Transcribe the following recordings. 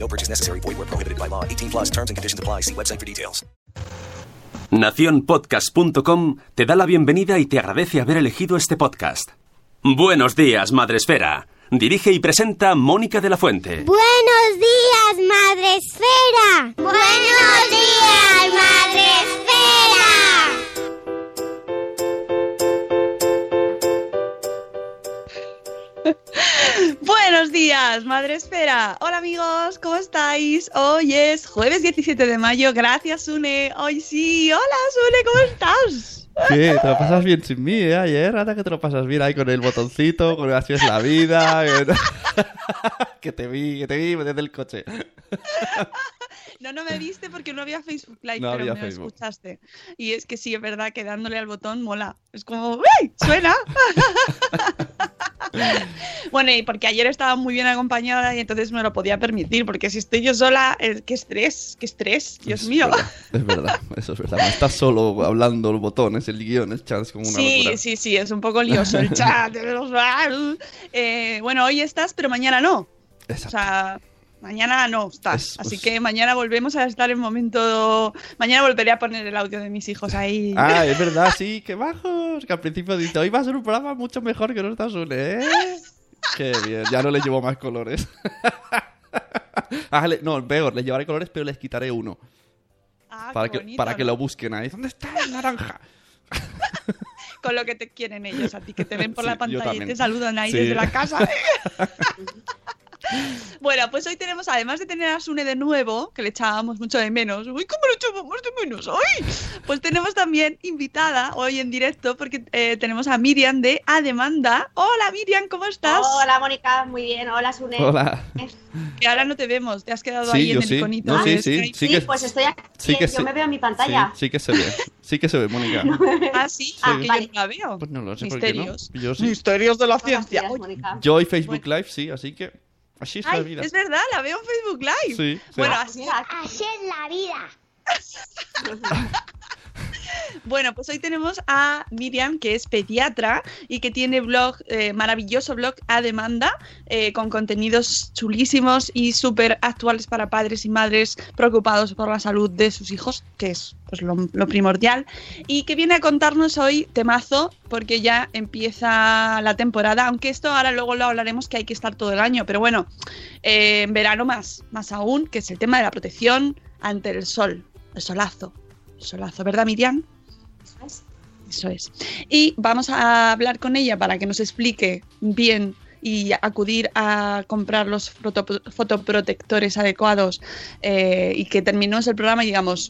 No purchase necessary. Void where prohibited by law. 18 plus terms and conditions apply. See website for details. Naciónpodcast.com te da la bienvenida y te agradece haber elegido este podcast. Buenos días, Madresfera. Dirige y presenta Mónica de la Fuente. Buenos días, Madre Esfera. Buenos días, Madre Buenos días, Madre Esfera. Hola amigos, ¿cómo estáis? Hoy es jueves 17 de mayo. Gracias, Sune. Hoy sí. Hola, Sune, ¿cómo estás? ¿Qué? ¿Te lo pasas bien sin mí, eh? Ayer, Anda, que te lo pasas bien ahí con el botoncito, con así es la vida. que- que te vi, que te vi desde el coche. No, no me viste porque no había Facebook Live, No pero había me Facebook. escuchaste. Y es que sí, es verdad que dándole al botón mola. Es como, ¡uy! ¡Suena! bueno, y porque ayer estaba muy bien acompañada y entonces me lo podía permitir, porque si estoy yo sola, eh, qué estrés, qué estrés, Dios Es mío. verdad, Es verdad, eso es verdad. No estás solo hablando los botones, el guion, es chance como una Sí, locura. sí, sí, es un poco lioso el chat. Eh, bueno, hoy estás, pero mañana no. Exacto. O sea, mañana no estás. Es- Así pues- que mañana volvemos a estar en momento. Mañana volveré a poner el audio de mis hijos ahí. Ah, es verdad, sí, que bajos. Que al principio dice, hoy va a ser un programa mucho mejor que no estás une, ¿eh? Qué bien, ya no le llevo más colores. ah, le- no, peor, les llevaré colores, pero les quitaré uno. Ah, Para qué que, bonito, para que ¿no? lo busquen ahí. ¿Dónde está el naranja? Con lo que te quieren ellos, a ti que te ven por Sí, la pantalla y te saludan ahí Sí. desde la casa. Bueno, pues hoy tenemos, además de tener a Sune de nuevo, que le echábamos mucho de menos, uy, ¿cómo le echábamos de menos hoy? Pues tenemos también invitada hoy en directo, porque eh, tenemos a Miriam de A Demanda. Hola Miriam, ¿cómo estás? Hola Mónica, muy bien. Hola Sune. Hola. Que ahora no te vemos, te has quedado Sí, ahí en el sí. iconito. No, sí, de sí, Skype. sí que- pues estoy aquí. sí que yo sí. me veo en mi pantalla. Sí, sí que se ve. Sí que se ve, Mónica. Ah, sí, Ah, porque vale. yo no la veo. Pues no lo sé por qué no. Misterios. Yo sí. Misterios de la ciencia. días. Yo y Facebook Live sí, así que así es la vida. es verdad, la veo en Facebook Live. Sí, sí. Bueno, así, Así es la vida. Bueno, pues hoy tenemos a Miriam, que es pediatra y que tiene blog, eh, maravilloso blog a demanda, eh, con contenidos chulísimos y súper actuales para padres y madres preocupados por la salud de sus hijos, que es pues, lo, primordial, y que viene a contarnos hoy temazo, porque ya empieza la temporada, aunque esto ahora luego lo hablaremos que hay que estar todo el año, pero bueno, eh, en verano más, más aún, que es el tema de la protección ante el sol, el solazo. El solazo, ¿verdad, Miriam? Eso es. Y vamos a hablar con ella para que nos explique bien y acudir a comprar los foto- fotoprotectores adecuados eh, y que terminemos el programa y digamos,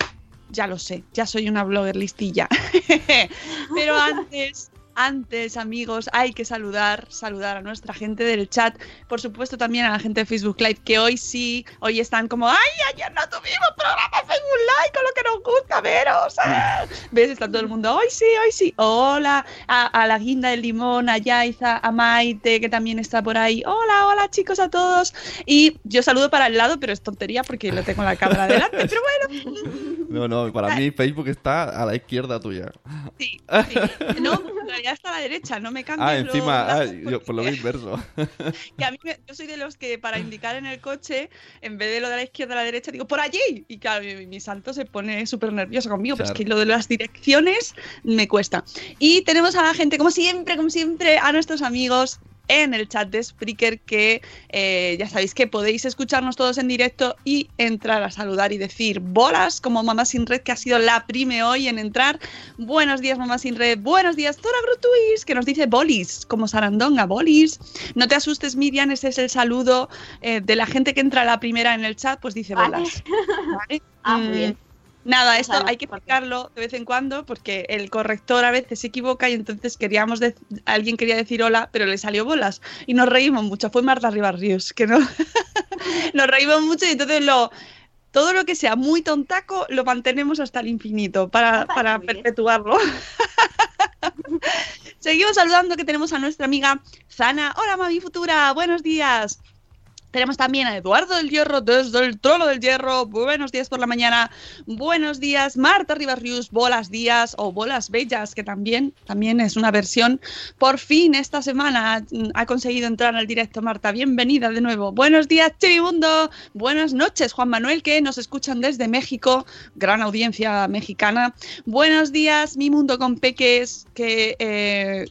ya lo sé, ya soy una blogger listilla. Pero antes, antes, amigos, hay que saludar, saludar a nuestra gente del chat, por supuesto también a la gente de Facebook Live, que hoy sí, hoy están como, ay, ayer no tuvimos programa Facebook Live con lo que nos gusta veros. ah". ¿Ves? Está todo el mundo, hoy sí, hoy sí. Hola, a, la guinda del limón, a Yaiza, a Maite, que también está por ahí. Hola, hola chicos a todos. Y yo saludo para el lado, pero es tontería porque lo tengo en la cámara delante. Pero bueno, No, no, para mí Facebook está a la izquierda tuya. sí, sí. No, en realidad está a la derecha, no me cambies Ah, los encima, ah, lados yo, por lo inverso. que a mí me- yo soy de los que para indicar en el coche, en vez de lo de la izquierda a la derecha, digo por allí. Y claro, mi, mi santo se pone súper nervioso conmigo, pero Claro. es que lo de las direcciones me cuesta. Y tenemos a la gente, como siempre, como siempre, a nuestros amigos en el chat de Spreaker que eh, ya sabéis que podéis escucharnos todos en directo y entrar a saludar y decir bolas como Mamá Sin Red que ha sido la prime hoy en entrar. Buenos días Mamá Sin Red, buenos días Tora Grutuis que nos dice bolis como Sarandonga, bolis. No te asustes Miriam, ese es el saludo eh, de la gente que entra a la primera en el chat, pues dice bolas. ¿Vale? Ah, muy Mm, bien. Nada, esto hay que explicarlo de vez en cuando porque el corrector a veces se equivoca y entonces queríamos alguien quería decir hola, pero le salió bolas y nos reímos mucho. Fue Marta Ribarrios que no nos reímos mucho y entonces lo todo lo que sea muy tontaco lo mantenemos hasta el infinito para, para perpetuarlo. Seguimos saludando que tenemos a nuestra amiga Zana. Hola, mami futura, buenos días. Tenemos también a Eduardo del Hierro desde el Trono del Hierro. Buenos días por la mañana. Buenos días, Marta Ribarrius. Bolas días o bolas bellas, que también, también es una versión. Por fin esta semana mm, ha conseguido entrar al directo, Marta. Bienvenida de nuevo. Buenos días, Chivimundo. Buenas noches, Juan Manuel, que nos escuchan desde México. Gran audiencia mexicana. Buenos días, mi mundo con peques, que eh,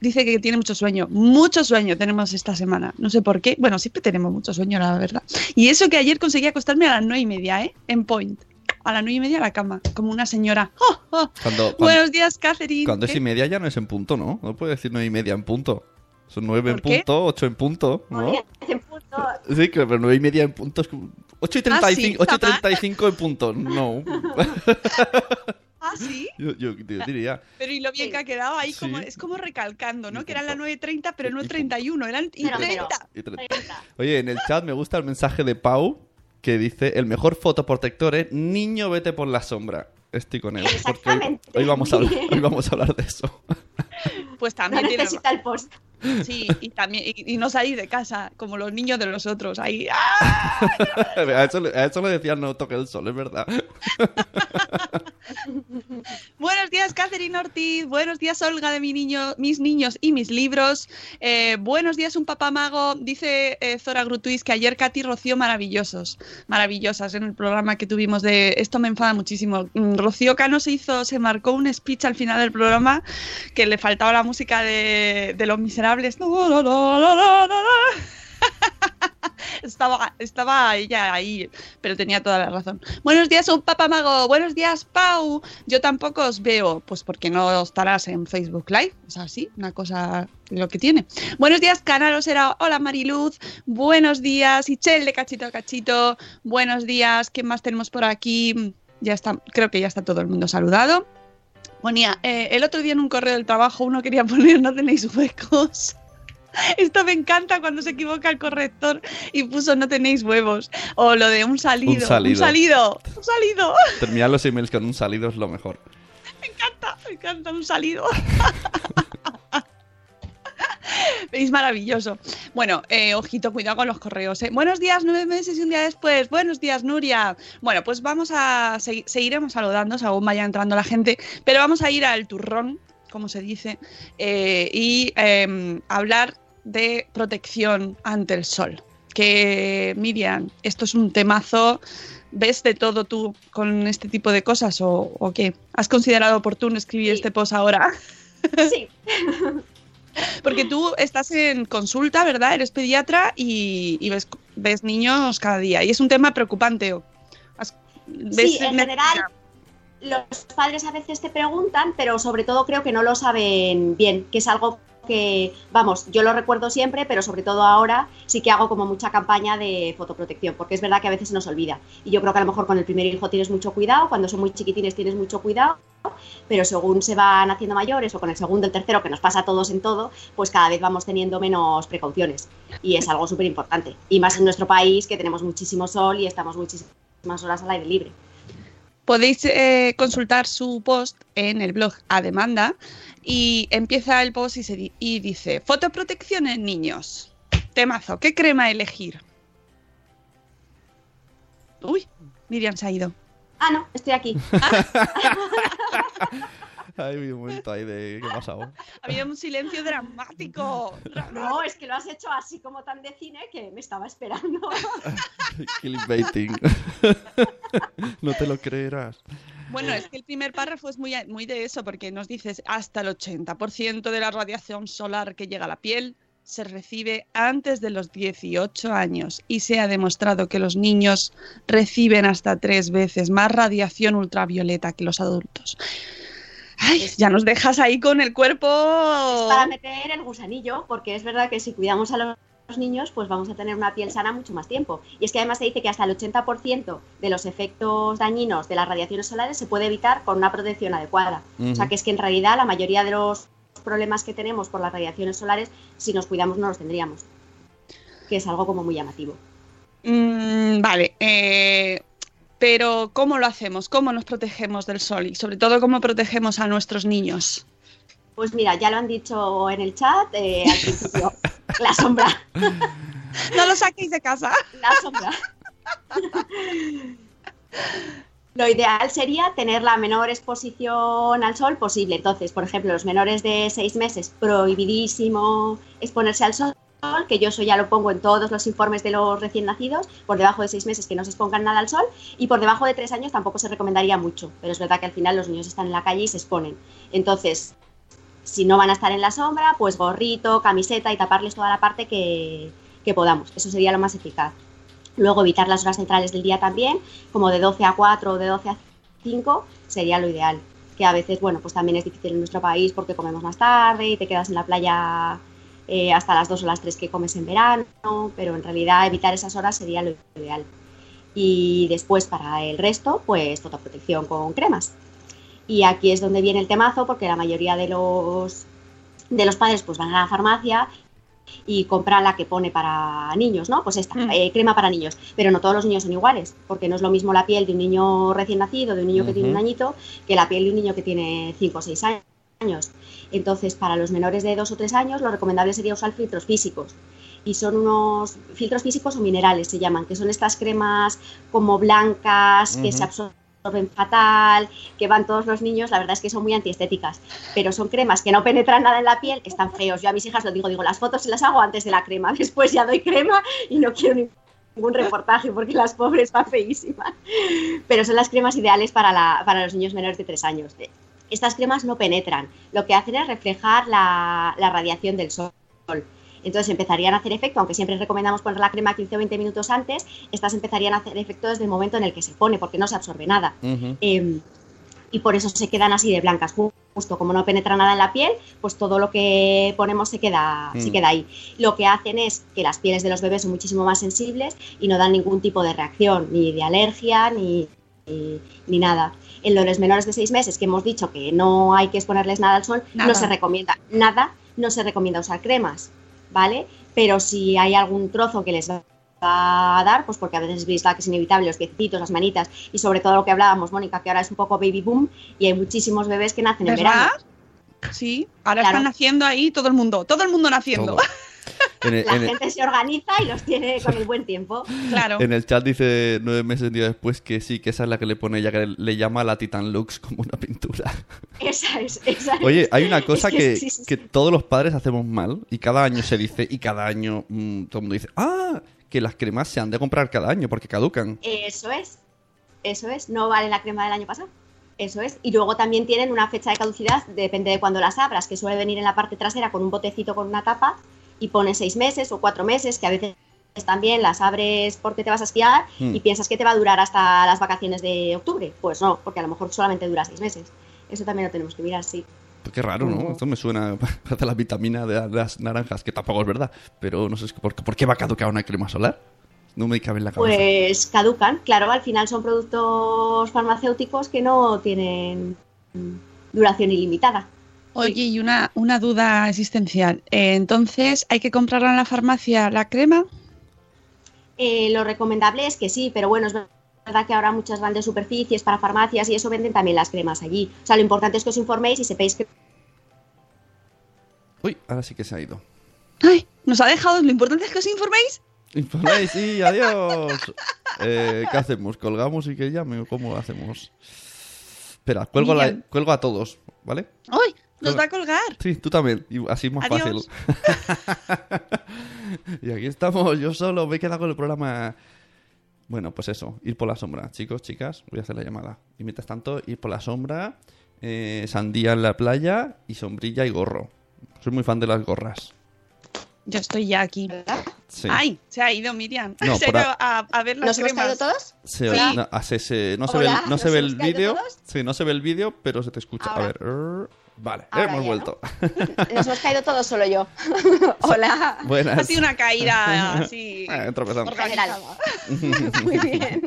dice que tiene mucho sueño. Mucho sueño tenemos esta semana. No sé por qué. Bueno, siempre tenemos mucho sueño, la verdad. Y eso que ayer conseguí acostarme a las nueve y media, ¿eh? En Point. A las nueve y media a la cama, como una señora. ¡Oh, oh! Cuando, cuando, Buenos días, Catherine. cuando es y media ya no es en punto, ¿no? No puedes decir nueve y media en punto. Son nueve en punto, ocho en punto, ¿no? En punto. Sí, pero nueve y media en punto es como... 8 y Ah, sí, 35, 8 y. 35 en punto. No. Ah, sí. Yo, yo- yo diría. Pero y lo bien que ha quedado ahí, como, Sí. es como recalcando, ¿no? Que eran las Intento. 9.30, pero no Y- el y- 31, eran y Pero, 30. pero- y tre- 30. Oye, en el chat me gusta el mensaje de Pau que dice: El mejor fotoprotector es niño, vete por la sombra. Estoy con él. Porque hoy, vamos a hablar, hoy vamos a hablar de eso. Pues No también tiene necesita el post. Sí, y también y, y no salir de casa, como los niños de los otros. Ahí. ¡ah! A eso, le- a eso le decían no toque el sol, es verdad. Buenos días, Catherine Ortiz. Buenos días, Olga, de mi niño, mis niños y mis libros. Eh, buenos días, un papá mago. Dice eh, Zora Grutuis que ayer Katy Rocío maravillosos, maravillosas en el programa que tuvimos de esto me enfada muchísimo. Mm, Rocío Cano se hizo, se marcó un speech al final del programa que le faltaba la música de, de los miserables. Estaba, ella ahí, pero tenía toda la razón. Buenos días, un papamago. Buenos días, Pau. Yo tampoco os veo, pues porque no estarás en Facebook Live. Es así, una cosa lo que tiene. Buenos días, Canaro será. Hola, Mariluz. Buenos días, Ichel de Cachito a Cachito. Buenos días. ¿Qué más tenemos por aquí? Ya está, creo que ya está todo el mundo saludado. Ponía, eh, el otro día en un correo del trabajo uno quería poner no tenéis huecos. Esto me encanta cuando se equivoca el corrector y puso no tenéis huevos. O lo de un salido. Un salido. Un salido. Un salido. Terminar los emails con un salido es lo mejor. Me encanta, me encanta un salido. Es maravilloso. Bueno, eh, ojito, cuidado con los correos. ¿eh? Buenos días, nueve meses y un día después. Buenos días, Nuria. Bueno, pues vamos a segui- seguiremos saludando según vaya entrando la gente, pero vamos a ir al turrón, como se dice, eh, y eh, hablar de protección ante el sol. Que, Miriam, esto es un temazo. ¿Ves de todo tú con este tipo de cosas o, o qué? ¿Has considerado oportuno escribir Sí. este post ahora? Sí, Porque tú estás en consulta, ¿verdad? Eres pediatra y, y ves, ves niños cada día. Y es un tema preocupante. sí, en general los padres a veces te preguntan, pero sobre todo creo que no lo saben bien, que es algo que, vamos, yo lo recuerdo siempre, pero sobre todo ahora sí que hago como mucha campaña de fotoprotección, porque es verdad que a veces se nos olvida. Y yo creo que a lo mejor con el primer hijo tienes mucho cuidado, cuando son muy chiquitines tienes mucho cuidado, pero según se van haciendo mayores o con el segundo, el tercero, que nos pasa a todos en todo, pues cada vez vamos teniendo menos precauciones. Y es algo súper importante. Y más en nuestro país, que tenemos muchísimo sol y estamos muchísimas horas al aire libre. Podéis eh, consultar su post en el blog A Demanda y empieza el post y, se di- y dice fotoprotección en niños. Temazo, ¿qué crema elegir? Uy, Miriam se ha ido. Ah, no, estoy aquí. Hay un momento ahí de. ¿Qué ha pasado? Había un silencio dramático. No, es que lo has hecho así como tan de cine que me estaba esperando. Clickbaiting. no te lo creerás. Bueno, es que el primer párrafo es muy, muy de eso, porque nos dices hasta el 80% de la radiación solar que llega a la piel se recibe antes de los 18 años y se ha demostrado que los niños reciben hasta tres veces más radiación ultravioleta que los adultos. Ay, ya nos dejas ahí con el cuerpo. Es para meter el gusanillo, porque es verdad que si cuidamos a los niños, pues vamos a tener una piel sana mucho más tiempo. Y es que además se dice que hasta el 80% de los efectos dañinos de las radiaciones solares se puede evitar con una protección adecuada. O sea que es que en realidad la mayoría de los problemas que tenemos por las radiaciones solares, si nos cuidamos no los tendríamos. Que es algo como muy llamativo. Mm, vale, eh, pero ¿cómo lo hacemos? ¿Cómo nos protegemos del sol? Y sobre todo, ¿cómo protegemos a nuestros niños? Pues mira, ya lo han dicho en el chat eh, al principio, la sombra. No lo saquéis de casa. La sombra. Lo ideal sería tener la menor exposición al sol posible. Entonces, por ejemplo, los menores de seis meses, prohibidísimo exponerse al sol, que yo eso ya lo pongo en todos los informes de los recién nacidos, por debajo de seis meses que no se expongan nada al sol, y por debajo de tres años tampoco se recomendaría mucho, pero es verdad que al final los niños están en la calle y se exponen. Entonces, si no van a estar en la sombra, pues gorrito, camiseta y taparles toda la parte que, que podamos. Eso sería lo más eficaz. Luego evitar las horas centrales del día también, como de 12 a 4 o de 12 a 5, sería lo ideal. Que a veces, bueno, pues también es difícil en nuestro país porque comemos más tarde y te quedas en la playa eh, hasta las 2 o las 3 que comes en verano, pero en realidad evitar esas horas sería lo ideal. Y después para el resto, pues fotoprotección con cremas. Y aquí es donde viene el temazo porque la mayoría de los, de los padres pues van a la farmacia y compran la que pone para niños, ¿no? Pues esta, eh, crema para niños. Pero no todos los niños son iguales, porque no es lo mismo la piel de un niño recién nacido, de un niño que tiene un añito, que la piel de un niño que tiene 5 o 6 años. Entonces, para los menores de 2 o 3 años, lo recomendable sería usar filtros físicos. Y son unos filtros físicos o minerales, se llaman, que son estas cremas como blancas, que se absorben absorben fatal, que van todos los niños, la verdad es que son muy antiestéticas, pero son cremas que no penetran nada en la piel, están feos. Yo a mis hijas lo digo, digo, las fotos se las hago antes de la crema, después ya doy crema y no quiero ningún reportaje porque las pobres van feísimas. Pero son las cremas ideales para, la, para los niños menores de 3 años. Estas cremas no penetran, lo que hacen es reflejar la, la radiación del sol. Entonces empezarían a hacer efecto, aunque siempre recomendamos poner la crema 15 o 20 minutos antes, estas empezarían a hacer efecto desde el momento en el que se pone, porque no se absorbe nada. Eh, y por eso se quedan así de blancas. Justo como no penetra nada en la piel, pues todo lo que ponemos se queda, se Mm. queda ahí. Lo que hacen es que las pieles de los bebés son muchísimo más sensibles y no dan ningún tipo de reacción, ni de alergia, ni, ni, ni nada. En los menores de 6 meses, que hemos dicho que no hay que exponerles nada al sol, Nada. no se recomienda nada, no se recomienda usar cremas, ¿vale? Pero si hay algún trozo que les va a dar, pues porque a veces veis que es inevitable, los piecitos, las manitas y sobre todo lo que hablábamos, Mónica, que ahora es un poco baby boom y hay muchísimos bebés que nacen en ¿Verdad? verano. Sí, ahora Claro. están naciendo ahí todo el mundo, todo el mundo naciendo. Todo. En el, La en el- gente se organiza y los tiene con el buen tiempo. Claro. en el chat dice nueve meses día después que sí, que esa es la que le pone ella, que le llama la Titan Lux como una pintura. Esa es, esa es. Oye, hay una cosa Es que, sí, sí, que todos los padres hacemos mal y cada año se dice y cada año mm, todo el mundo dice, ah, que las cremas se han de comprar cada año porque caducan. Eso es, eso es, no vale la crema del año pasado. Eso es. Y luego también tienen una fecha de caducidad, depende de cuando las abras, que suele venir en la parte trasera con un botecito con una tapa y pone seis meses o cuatro meses, que a veces también las abres porque te vas a esquiar Hmm. y piensas que te va a durar hasta las vacaciones de octubre. Pues no, porque a lo mejor solamente dura seis meses. Eso también lo tenemos que mirar, sí. Pues qué raro, ¿no? Esto me suena a la vitamina de las naranjas, que tampoco es verdad. Pero no sé por, por qué va a caducar una crema solar. No me cabe en la cabeza. Pues caducan, claro, al final son productos farmacéuticos que no tienen duración ilimitada. Oye, y una, una duda existencial. Eh, entonces, ¿hay que comprarla en la farmacia la crema? Eh, lo recomendable es que sí, pero bueno, es verdad que ahora muchas grandes superficies para farmacias y eso venden también las cremas allí. O sea, lo importante es que os informéis y sepáis que Uy, ahora sí que se ha ido. Ay, nos ha dejado. Lo importante es que os informéis. Informéis, sí, adiós. Eh, ¿Qué hacemos? ¿Colgamos y que llame o cómo lo hacemos? Espera, cuelgo, la- cuelgo a todos, ¿vale? ¡Ay! Nos va a colgar. Sí, tú también. Y así es más Adiós. fácil. y aquí estamos, yo solo me he quedado con el programa. Bueno, pues eso, ir por la sombra. Chicos, chicas, voy a hacer la llamada. Y mientras tanto, ir por la sombra, eh, sandía en la playa y sombrilla y gorro. Soy muy fan de las gorras. Yo estoy ya aquí. Sí. ¡Ay! Se ha ido Miriam. No, se ha ido a- a, ver las ¿Nos hemos cremas. caído todos? Se- no, se- se- no se ve el, Hola, no se ¿nos ve hemos el caído vídeo. Sí, no se ve el vídeo, pero se te escucha. A ver. Vale, Ahora hemos ya, vuelto. Nos hemos caído todos, solo yo. Hola. Buenas. Ha sido una caída así. Eh, tropezando. General. organizada. Muy bien.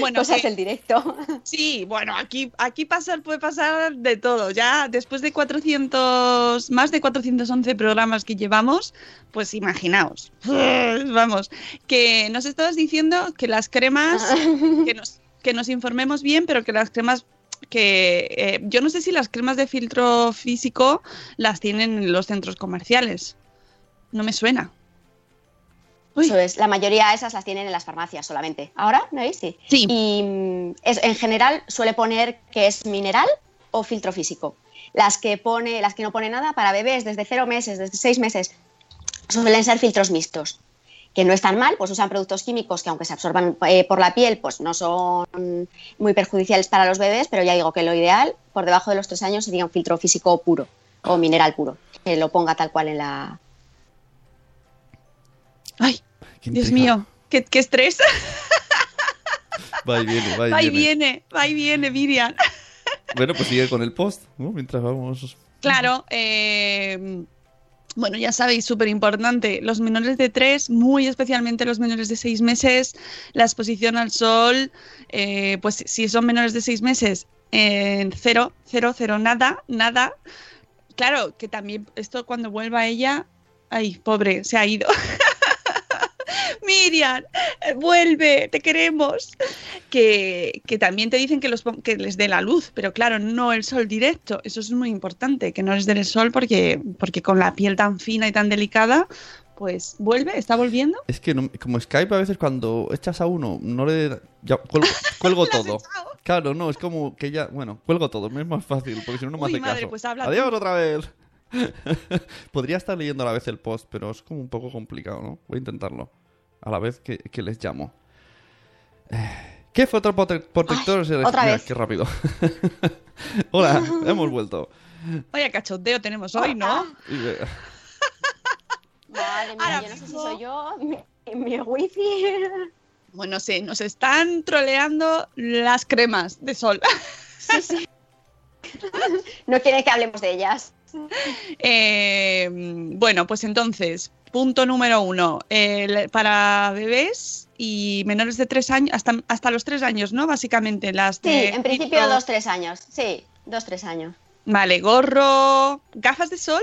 Bueno, Cosas que- del directo. Sí, bueno, aquí, aquí pasar puede pasar de todo. Ya después de 400, más de 411 programas que llevamos, pues imaginaos. Vamos, que nos estabas diciendo que las cremas, que nos, que nos informemos bien, pero que las cremas que eh, yo no sé si las cremas de filtro físico las tienen en los centros comerciales. No me suena. Uy. Eso es, la mayoría de esas las tienen en las farmacias solamente. ¿Ahora? ¿No veis? Sí. Sí. Y mm, es- en general suele poner que es mineral o filtro físico. Las que pone, las que no pone nada para bebés desde cero meses, desde seis meses, suelen ser filtros mixtos. Que no están mal, pues usan productos químicos que aunque se absorban eh, por la piel, pues no son muy perjudiciales para los bebés, pero ya digo que lo ideal, por debajo de los tres años, sería un filtro físico puro o mineral puro, que lo ponga tal cual en la, Ay, Qué Dios mío, qué, qué estrés. Va y viene, va y Va y viene. viene, va y viene, Miriam. Bueno, pues sigue con el post, ¿no? Mientras vamos. Claro, eh, bueno, ya sabéis, súper importante, los menores de 3, muy especialmente los menores de 6 meses, la exposición al sol, eh, pues si son menores de 6 meses, en cero, cero, cero, nada, nada. Claro, que también esto cuando vuelva ella, ay, pobre, se ha ido. Miriam, eh, vuelve, te queremos. Que, que también te dicen que, los, pon- que les dé la luz, pero claro, no el sol directo. Eso es muy importante, que no les dé el sol porque, porque con la piel tan fina y tan delicada, pues vuelve, está volviendo. Es que no- como Skype a veces cuando echas a uno, no le... Ya, cuelgo, todo. Claro, no, es como que ya... Bueno, cuelgo todo, me es más fácil, porque si no, no me Uy, hace madre, caso. pues Adiós tú. otra vez. Podría estar leyendo a la vez el post, pero es como un poco complicado, ¿no? Voy a intentarlo. A la vez que, que les llamo. Eh, ¿Qué fue otro prote- protector? Ay, se- otra Mira, vez. Qué rápido. Hola, hemos vuelto. Vaya cachondeo tenemos hoy, ¿no? Eh, Madre mía, Ahora yo no sé si soy yo, mi, mi wifi. Bueno, sí, nos están troleando las cremas de sol. Sí, sí. No quiere que hablemos de ellas. Eh, bueno, pues entonces, punto número uno, para bebés y menores de tres años, hasta, hasta los tres años, ¿no? Básicamente, las Sí, de en principio dos, tres años. Sí, dos, tres años. Vale, gorro, gafas de sol.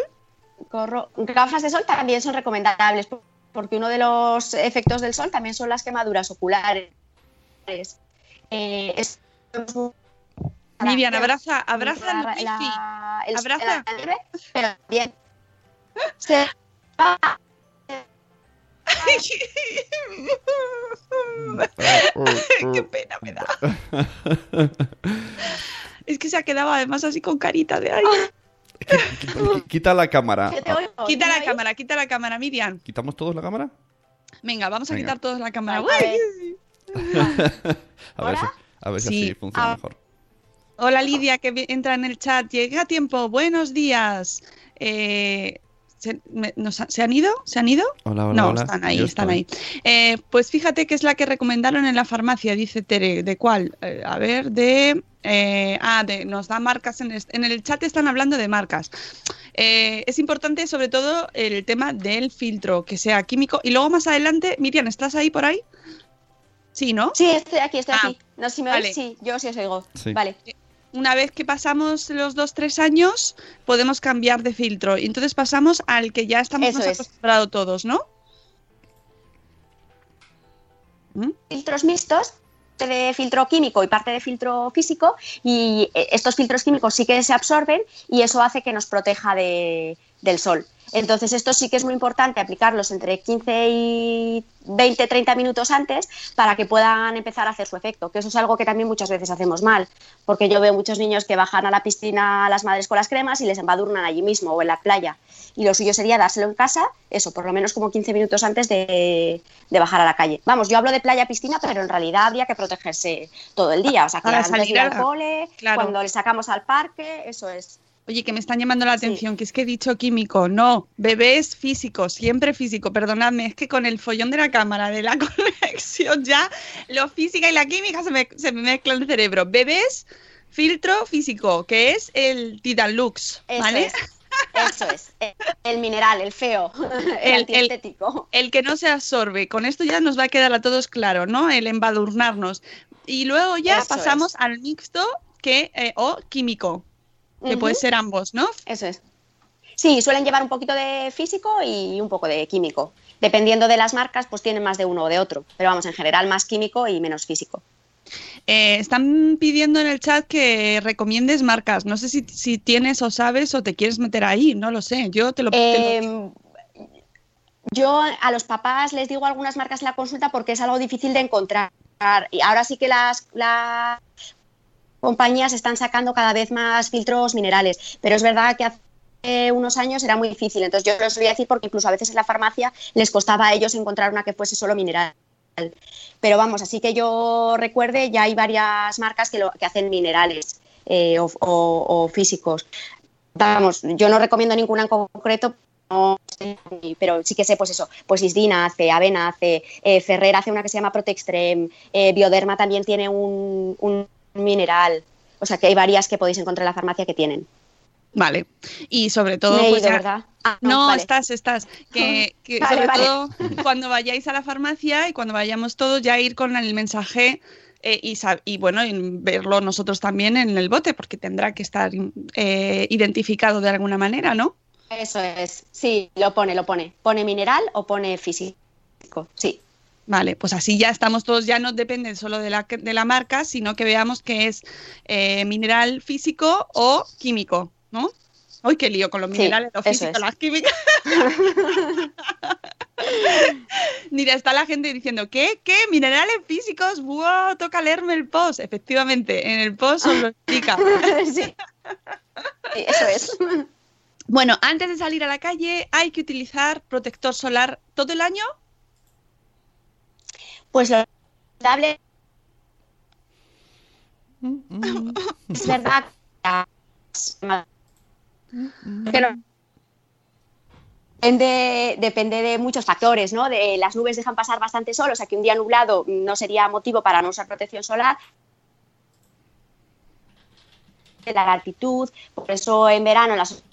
Gorro. Gafas de sol también son recomendables por- porque uno de los efectos del sol también son las quemaduras oculares. Eh, es- Miriam, abraza, abraza la- el wifi. la- el- Abraza. nieve, pero bien. Se- ah, Qué pena me da. Es que se ha quedado además así con carita de ay. Qui- Quita la cámara. oigo, Quita ¿me la oís? cámara, quita la cámara, Miriam. ¿Quitamos todos la cámara? Venga, vamos a Venga. quitar todos la cámara. A ver. A ver, si, a ver si Sí. así funciona Ah. mejor. Hola Lidia, que entra en el chat. Llega a tiempo. Buenos días. Eh, ¿se, me- nos ha- ¿se han ido? ¿Se han ido? Hola, hola, no, hola. están ahí, Yo están estoy. ahí. Eh, pues fíjate que es la que recomendaron en la farmacia, dice Tere. ¿De cuál? Eh, a ver, de... eh, ah, de, nos da marcas en el, en el chat, están hablando de marcas. Eh, es importante sobre todo el tema del filtro, que sea químico. Y luego más adelante, Miriam, ¿estás ahí por ahí? Sí, ¿no? Sí, estoy aquí, estoy Ah, aquí. No sé si me vale. oís. Sí, yo sí os oigo. Sí. Vale. Una vez que pasamos los dos, tres años, podemos cambiar de filtro. Y entonces pasamos al que ya estamos Eso más es. acostumbrados todos, ¿no? ¿Mm? filtros mixtos parte de filtro químico y parte de filtro físico y eh, estos filtros químicos sí que se absorben y eso hace que nos proteja de- del sol. Entonces, esto sí que es muy importante aplicarlos entre 15 y 20, 30 minutos antes para que puedan empezar a hacer su efecto, que eso es algo que también muchas veces hacemos mal, porque yo veo muchos niños que bajan a la piscina a las madres con las cremas y les embadurnan allí mismo o en la playa. Y lo suyo sería dárselo en casa, eso, por lo menos como 15 minutos antes de, de bajar a la calle. Vamos, yo hablo de playa-piscina, pero en realidad habría que protegerse todo el día. O sea, que antes de ir al cole, claro. cuando le sacamos al parque, eso es. Oye, que me están llamando la atención, que es que he dicho químico. No, bebé es físico, siempre físico. Perdonadme, es que con el follón de la cámara, de la conexión ya, lo física y la química se me, se me mezcla en el cerebro. Bebé es filtro físico, que es el Titan Lux, Eso ¿vale? es. Eso es. El, el mineral, el feo, el, El- antiestético. El que no se absorbe. Con esto ya nos va a quedar a todos claro, ¿no? El embadurnarnos. Y luego ya Eso pasamos es. al mixto que, eh, o químico, que puede ser ambos, ¿no? Eso es. Sí, suelen llevar un poquito de físico y un poco de químico. Dependiendo de las marcas, pues tienen más de uno o de otro. Pero vamos, en general más químico y menos físico. Eh, están pidiendo en el chat que recomiendes marcas. No sé si, si tienes o sabes o te quieres meter ahí, no lo sé. Yo te lo, te lo- Eh, yo a los papás les digo algunas marcas en la consulta porque es algo difícil de encontrar. Y ahora sí que las, las compañías están sacando cada vez más filtros minerales, pero es verdad que hace unos años era muy difícil. Entonces yo lo solía decir porque incluso a veces en la farmacia les costaba a ellos encontrar una que fuese solo mineral. Pero vamos, así que yo recuerde, ya hay varias marcas que, lo, que hacen minerales eh, o, físicos. Vamos, yo no recomiendo ninguna en concreto, pero sí que sé, pues eso, pues Isdina hace, Avena hace, eh, Ferrer hace una que se llama Protextrem, eh, Bioderma también tiene un mineral. O sea que hay varias que podéis encontrar en la farmacia que tienen. Vale. Y sobre todo. Me he pues, ido, ¿verdad? Ah, No, vale. estás, estás. Que, que Vale, sobre vale. todo cuando vayáis a la farmacia y cuando vayamos todos ya ir con el mensaje eh, y, y bueno, y verlo nosotros también en el bote, porque tendrá que estar eh, identificado de alguna manera, ¿no? Eso es, sí, lo pone, lo pone. Pone mineral o pone físico, sí. Vale, pues así ya estamos todos, ya no depende solo de la, de la marca, sino que veamos que es eh, mineral físico o químico, ¿no? Uy, qué lío con los Sí, minerales, los físicos, es. las químicas. Mira, está la gente diciendo, ¿qué? ¿Qué? ¿Minerales físicos? ¡Wow! Toca leerme el post. Efectivamente, en el post os lo explica. Sí, eso es. Bueno, antes de salir a la calle, ¿hay que utilizar protector solar todo el año? Pues lo recomendable es verdad que no- Depende, depende de muchos factores, ¿no? De las nubes dejan pasar bastante sol, o sea que un día nublado no sería motivo para no usar protección solar. De la altitud, por eso en verano las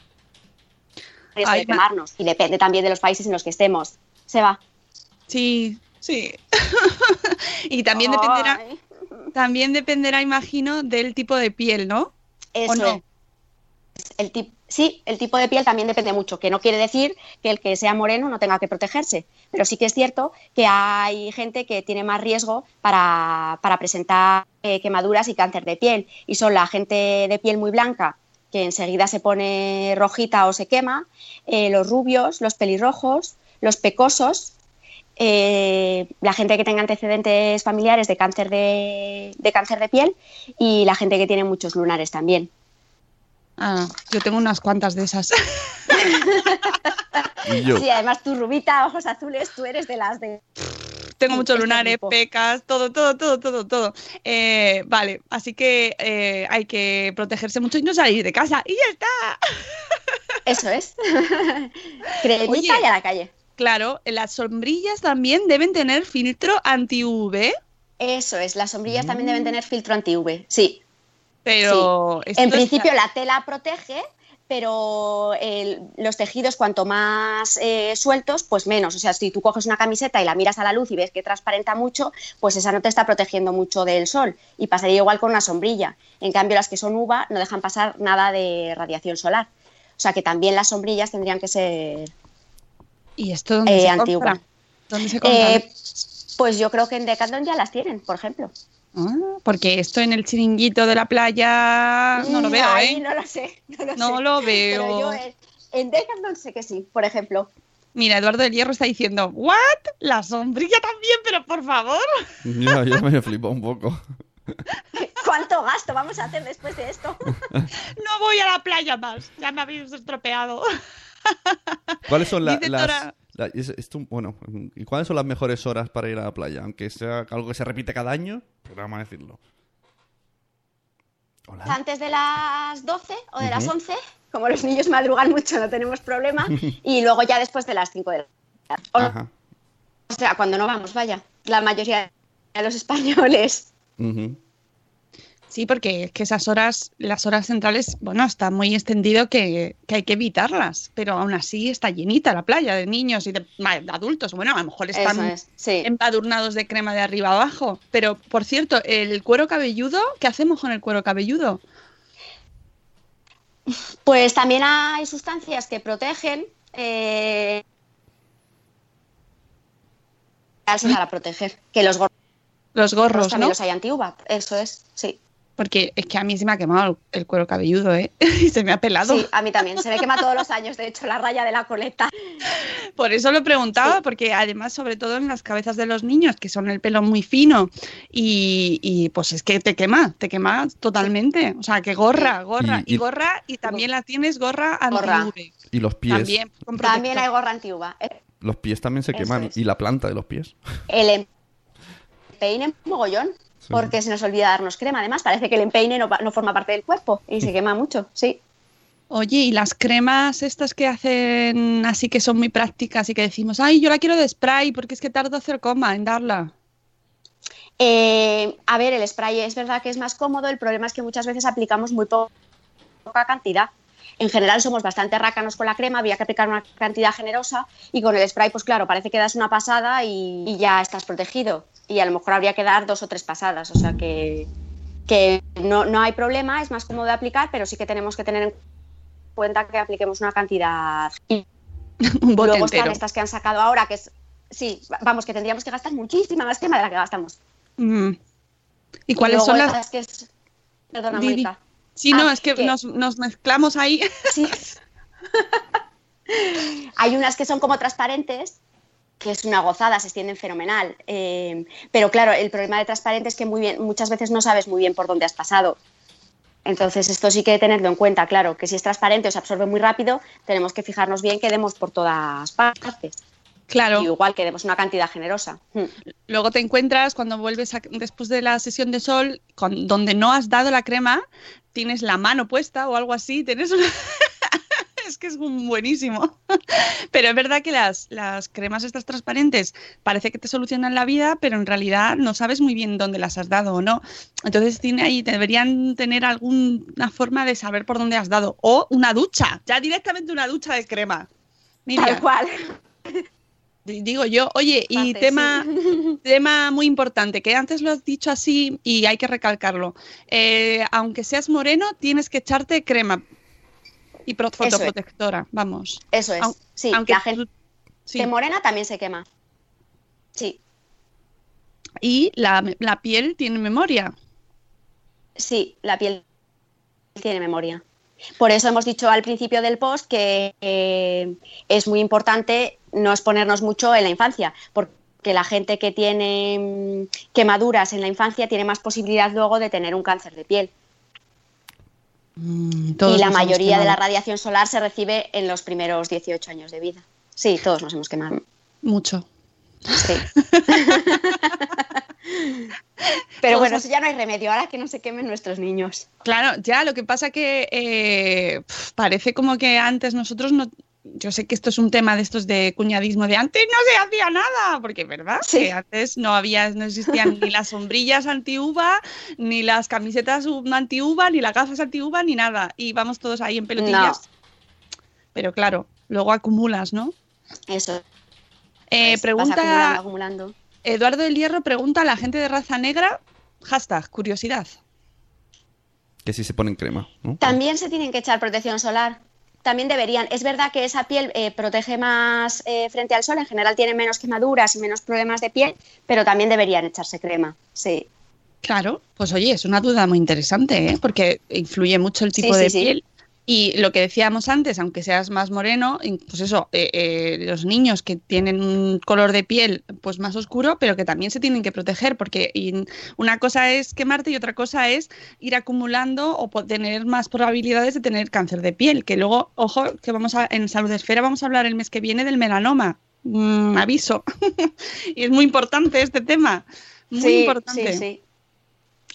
Ay, de ma- quemarnos y depende también de los países en los que estemos. Se va. Sí, sí. y también dependerá, Ay, también dependerá, imagino, del tipo de piel, ¿no? Eso ¿O no? El tip- sí, el tipo de piel también depende mucho, que no quiere decir que el que sea moreno no tenga que protegerse, pero sí que es cierto que hay gente que tiene más riesgo para, para presentar eh, quemaduras y cáncer de piel, y son la gente de piel muy blanca, que enseguida se pone rojita o se quema, eh, los rubios, los pelirrojos, los pecosos, eh, la gente que tenga antecedentes familiares de cáncer de, de cáncer de piel y la gente que tiene muchos lunares también. Ah, yo tengo unas cuantas de esas. Y yo. Sí, además tú rubita, ojos azules, tú eres de las de... Tengo muchos este lunares, tipo. pecas, todo, todo, todo, todo, todo. Eh, vale, así que eh, hay que protegerse mucho y no salir de casa. Y ya está. Eso es. Cremita y a la calle. Claro, las sombrillas también deben tener filtro anti-UV, Eso es, las sombrillas también deben tener filtro anti-UV, sí. pero... En principio la tela protege, pero los tejidos cuanto más eh, sueltos, pues menos. O sea, si tú coges una camiseta y la miras a la luz y ves que transparenta mucho, pues esa no te está protegiendo mucho del sol. Y pasaría igual con una sombrilla. En cambio, las que son uva no dejan pasar nada de radiación solar. O sea que también las sombrillas tendrían que ser ¿Y esto dónde eh, se compra? ¿Dónde se compra? Eh, pues yo creo que en Decathlon ya las tienen, por ejemplo. Ah, porque esto en el chiringuito de la playa no lo veo, Ahí ¿eh? No lo sé. No lo, No sé. lo Pero veo. yo en, Decathlon sé que sí, por ejemplo. Mira, Eduardo del Hierro está diciendo, ¿what? La sombrilla también, pero por favor. Ya, ya me flipó un poco. ¿Cuánto gasto vamos a hacer después de esto? No voy a la playa más. Ya me habéis estropeado. ¿Cuáles son la- las... La- es- esto- bueno, ¿y cuáles son las mejores horas para ir a la playa? Aunque sea algo que se repite cada año, pues vamos a decirlo. Hola. Antes de las 12 o de las Ujú. 11, como los niños madrugan mucho no tenemos problema, y luego ya después de las 5 de la tarde. O, Ajá. o sea, cuando no vamos, vaya, la mayoría de los españoles. Ujú. Sí, porque es que esas horas, las horas centrales, bueno, está muy extendido que, que hay que evitarlas, pero aún así está llenita la playa de niños y de, adultos. Bueno, a lo mejor están Eso es, sí. empadurnados de crema de arriba abajo. Pero, por cierto, el cuero cabelludo, ¿qué hacemos con el cuero cabelludo? Pues también hay sustancias que protegen. Eh, para proteger. Que los gorros Los gorros, también ¿no? los hay anti-uva. Eso es, sí. Porque es que a mí se me ha quemado el cuero cabelludo, ¿eh? y se me ha pelado. Sí, a mí también. Se me quema todos los años, de hecho, la raya de la coleta. Por eso lo preguntaba, Sí. porque además, sobre todo en las cabezas de los niños, que son el pelo muy fino, y, y, pues es que te quema, te quema totalmente. O sea, que gorra, gorra, Y- y, y- gorra, y también la tienes gorra Gorra. anti-UV. Y los pies. También, con También hay gorra anti-uva. Los pies también se Eso queman. es. Y la planta de los pies. El empeine mogollón. Sí. Porque se nos olvida darnos crema. Además, parece que el empeine no, no forma parte del cuerpo y se quema mucho, sí. Oye, y las cremas estas que hacen así que son muy prácticas y que decimos, ay, yo la quiero de spray porque es que tardo hacer coma en darla. Eh, a ver, el spray es verdad que es más cómodo, el problema es que muchas veces aplicamos muy po- poca cantidad. En general somos bastante rácanos con la crema, había que aplicar una cantidad generosa y con el spray, pues claro, parece que das una pasada y, y ya estás protegido. Y a lo mejor habría que dar dos o tres pasadas, o sea que, que no, no hay problema, es más cómodo de aplicar, pero sí que tenemos que tener en cuenta que apliquemos una cantidad. Y Un bote luego están estas que han sacado ahora, que es, sí, vamos, que tendríamos que gastar muchísima más crema de la que gastamos. Mm. ¿Y cuáles son las...? que es- Perdona. Mónica. Sí, no, Ah, es que, que- Nos, nos mezclamos ahí. Sí. Hay unas que son como transparentes, que es una gozada, se extienden fenomenal. Eh, pero claro, el problema de transparente es que muy bien, muchas veces no sabes muy bien por dónde has pasado. Entonces, esto sí que tenerlo en cuenta, claro, que si es transparente o se absorbe muy rápido, tenemos que fijarnos bien que demos por todas partes. Claro. Y igual que demos una cantidad generosa. Mm. Luego te encuentras cuando vuelves a- después de la sesión de sol, con, donde no has dado la crema, tienes la mano puesta o algo así, tienes una... es que es un buenísimo. pero es verdad que las, las cremas estas transparentes parece que te solucionan la vida, pero en realidad no sabes muy bien dónde las has dado o no. Entonces tiene ahí, deberían tener alguna forma de saber por dónde has dado. O una ducha, ya directamente una ducha de crema. Mira, Tal cual. digo yo, oye, y tema, sí. tema muy importante, que antes lo has dicho así y hay que recalcarlo. Eh, aunque seas moreno, tienes que echarte crema y pro- es. fotoprotectora, vamos. Eso es. Au- sí, aunque la gente sí. morena también se quema. Sí, Y la, la piel tiene memoria. Sí, la piel tiene memoria. Por eso hemos dicho al principio del post que eh, es muy importante no exponernos mucho en la infancia, porque la gente que tiene mm, quemaduras en la infancia tiene más posibilidad luego de tener un cáncer de piel. Mm, todos y la mayoría de la radiación solar se recibe en los primeros 18 años de vida. Sí, todos nos hemos quemado. Mucho. Sí. Pero bueno, eso ya no hay remedio, ahora que no se quemen nuestros niños. Claro, ya, lo que pasa que eh, parece como que antes nosotros no... Yo sé que esto es un tema de estos de cuñadismo de antes no se hacía nada, porque es verdad Sí. que antes no había, no existían ni las sombrillas anti-uva, ni las camisetas anti-uva, ni las gafas anti-uva, ni nada. Y vamos todos ahí en pelotillas. Pero claro, luego acumulas, ¿no? Eso. Eh, pues, pregunta acumulando, acumulando. Eduardo del Hierro pregunta a la gente de raza negra, hashtag, curiosidad. Que si se ponen crema, ¿no? También se tienen que echar protección solar. También deberían. Es verdad que esa piel eh, protege más eh, frente al sol, en general tiene menos quemaduras y menos problemas de piel, pero también deberían echarse crema. Sí. Claro, pues oye, es una duda muy interesante, ¿eh? porque influye mucho el tipo Sí, de sí. piel. Y lo que decíamos antes, aunque seas más moreno, pues eso, eh, eh, los niños que tienen un color de piel pues más oscuro, pero que también se tienen que proteger, porque una cosa es quemarte y otra cosa es ir acumulando o tener más probabilidades de tener cáncer de piel. Que luego, ojo, que vamos a, en Salud Esfera vamos a hablar el mes que viene del melanoma. Mm, aviso. y es muy importante este tema. Muy sí, importante. sí, sí.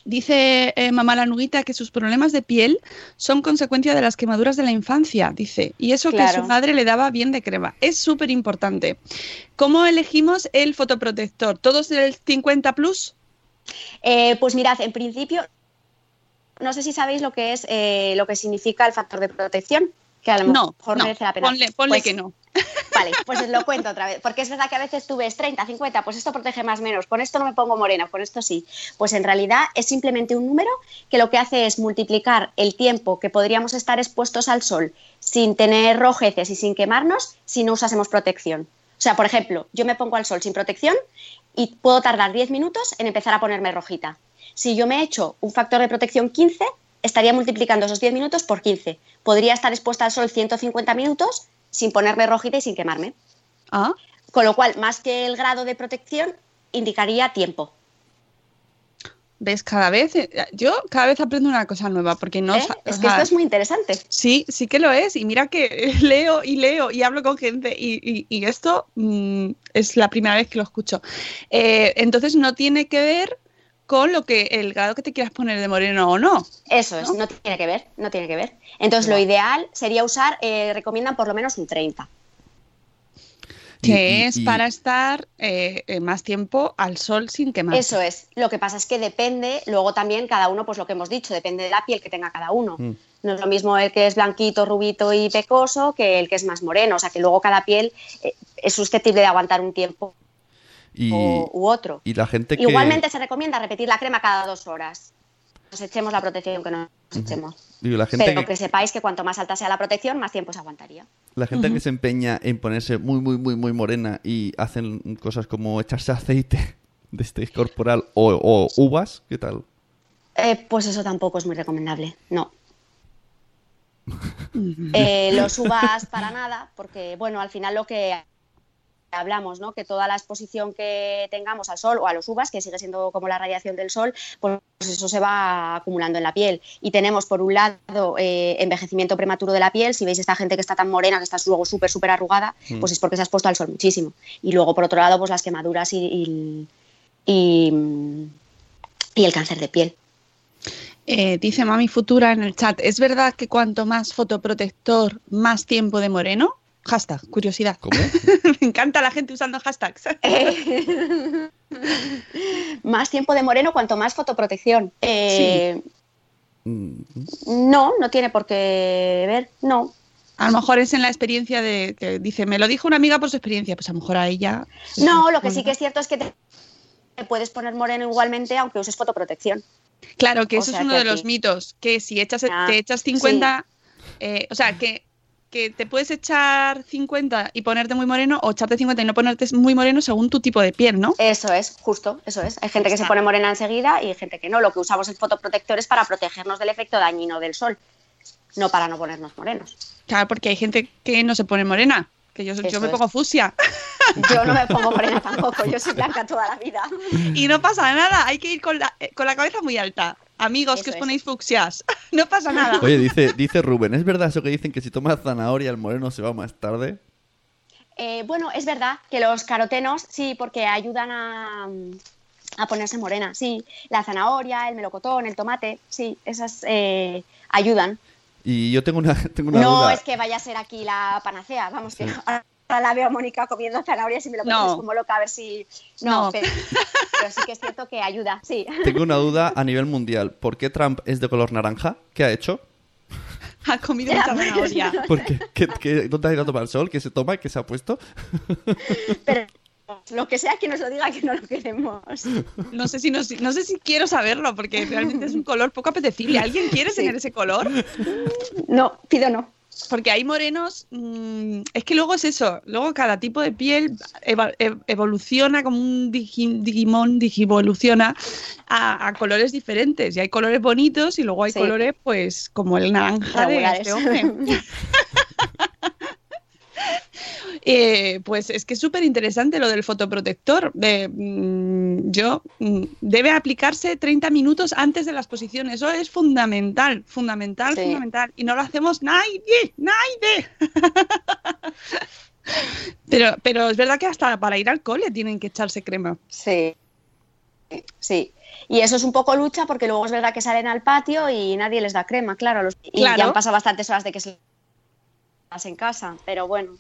Dice eh, mamá la nuguita que sus problemas de piel son consecuencia de las quemaduras de la infancia, dice, y eso que su madre le daba bien de crema. Es súper importante. ¿Cómo elegimos el fotoprotector? ¿Todos del 50 plus? Eh, pues mirad, en principio, no sé si sabéis lo que es eh, lo que significa el factor de protección, que a lo No, mejor no, merece la pena. ponle, ponle Pues, que no. Vale, pues os lo cuento otra vez. Porque es verdad que a veces tú ves 30, 50, pues esto protege más menos, con esto no me pongo morena, con esto sí. Pues en realidad es simplemente un número que lo que hace es multiplicar el tiempo que podríamos estar expuestos al sol sin tener rojeces y sin quemarnos si no usásemos protección. O sea, por ejemplo, yo me pongo al sol sin protección y puedo tardar 10 minutos en empezar a ponerme rojita. Si yo me echo un factor de protección 15, estaría multiplicando esos 10 minutos por 15. Podría estar expuesta al sol 150 minutos sin ponerme rojita y sin quemarme. Ah, Con lo cual, más que el grado de protección, indicaría tiempo. ¿Ves? Cada vez, eh, yo cada vez aprendo una cosa nueva, porque no... ¿eh? Es que sea, esto es muy interesante. Sí, sí que lo es. Y mira que leo y leo y hablo con gente y, y- y esto mm, es la primera vez que lo escucho. Eh, entonces no tiene que ver con lo que el grado que te quieras poner de moreno o no. Eso es, no tiene que ver, no tiene que ver. Entonces, lo ideal sería usar, eh, recomiendan por lo menos un 30. Y- Que y- es y- para estar eh, eh, más tiempo al sol sin quemar. Eso es. Lo que pasa es que depende, luego también cada uno, pues lo que hemos dicho, depende de la piel que tenga cada uno. Mm. No es lo mismo el que es blanquito, rubito y pecoso que el que es más moreno. O sea que luego cada piel eh, es susceptible de aguantar un tiempo Y, o- u otro. y la gente que... Igualmente se recomienda repetir la crema cada dos horas. Nos echemos la protección que nos echemos. digo, la gente Pero que, que sepáis que cuanto más alta sea la protección, más tiempo se aguantaría. la gente que se empeña en ponerse muy, muy, muy, muy morena y hacen cosas como echarse aceite de este corporal o, o uvas, ¿qué tal? Eh, pues eso tampoco es muy recomendable, no. Eh, los uvas para nada, porque bueno, al final lo que hablamos, ¿no? Que toda la exposición que tengamos al sol o a los uvas, que sigue siendo como la radiación del sol, pues eso se va acumulando en la piel. Y tenemos por un lado eh, envejecimiento prematuro de la piel, si veis esta gente que está tan morena, que está luego súper, súper arrugada, Mm. pues es porque se ha expuesto al sol muchísimo. Y luego por otro lado, pues las quemaduras y, y, y- y el cáncer de piel. Eh, dice Mami Futura en el chat, ¿es verdad que cuanto más fotoprotector, más tiempo de moreno? Hashtag, curiosidad. ¿Cómo? Me encanta la gente usando hashtags. más tiempo de moreno, cuanto más fotoprotección. Eh, No, no tiene por qué ver, no. A lo mejor es en la experiencia de que dice, me lo dijo una amiga por su experiencia, pues a lo mejor a ella. No, lo que sí que es cierto es que te, puedes poner moreno igualmente aunque uses fotoprotección. Claro, que O eso sea es uno de los mitos, que si echas, Ah, te echas 50, eh, o sea, que, que te puedes echar 50 y ponerte muy moreno o echarte 50 y no ponerte muy moreno según tu tipo de piel, ¿no? Eso es, justo, eso es. Hay gente que se pone morena enseguida y hay gente que no. Lo que usamos el fotoprotector es para protegernos del efecto dañino del sol, no para no ponernos morenos. Claro, porque hay gente que no se pone morena, que yo, yo me es. pongo fucsia Yo no me pongo morena tampoco, yo soy blanca toda la vida. y no pasa nada, hay que ir con la, eh, con la cabeza muy alta. Amigos, que os es. ponéis fucsias, no pasa nada. Oye, dice, dice Rubén, ¿es verdad eso que dicen que si tomas zanahoria el moreno se va más tarde? Eh, bueno, es verdad que los carotenos, sí, porque ayudan a, a ponerse morena, sí. La zanahoria, el melocotón, el tomate, sí, esas eh, ayudan. Y yo tengo una, tengo una No duda. es que vaya a ser aquí la panacea, vamos, que ahora la veo a Mónica comiendo zanahorias y me lo No. pones como loca a ver si... No, No. Pero, pero sí que es cierto que ayuda, sí. Tengo una duda a nivel mundial. ¿Por qué Trump es de color naranja? ¿Qué ha hecho? Ha comido mucha zanahoria. ¿Por qué? ¿Qué, qué- dónde ha ido a tomar el sol? ¿Qué se toma? ¿Qué se ha puesto? Pero lo que sea que nos lo diga que no lo queremos. No sé si no, no sé si quiero saberlo, porque realmente es un color poco apetecible. ¿Alguien quiere Sí. tener ese color? No, pido no. Porque hay morenos, mm, es que luego es eso, luego cada tipo de piel evoluciona como un digi- digimon, digivoluciona a, a colores diferentes. Y hay colores bonitos y luego hay Sí. colores, pues, como el naranja de este hombre. Eh, pues es que es súper interesante lo del fotoprotector. De, mm, yo mm, debe aplicarse 30 minutos antes de la exposición. Eso es fundamental, fundamental, Sí. fundamental. Y no lo hacemos nadie, nadie. pero, pero es verdad que hasta para ir al cole tienen que echarse crema. Sí, sí. Y eso es un poco lucha porque luego es verdad que salen al patio y nadie les da crema, claro. los- y Claro. ya han pasado bastantes horas de que se las en casa, pero bueno.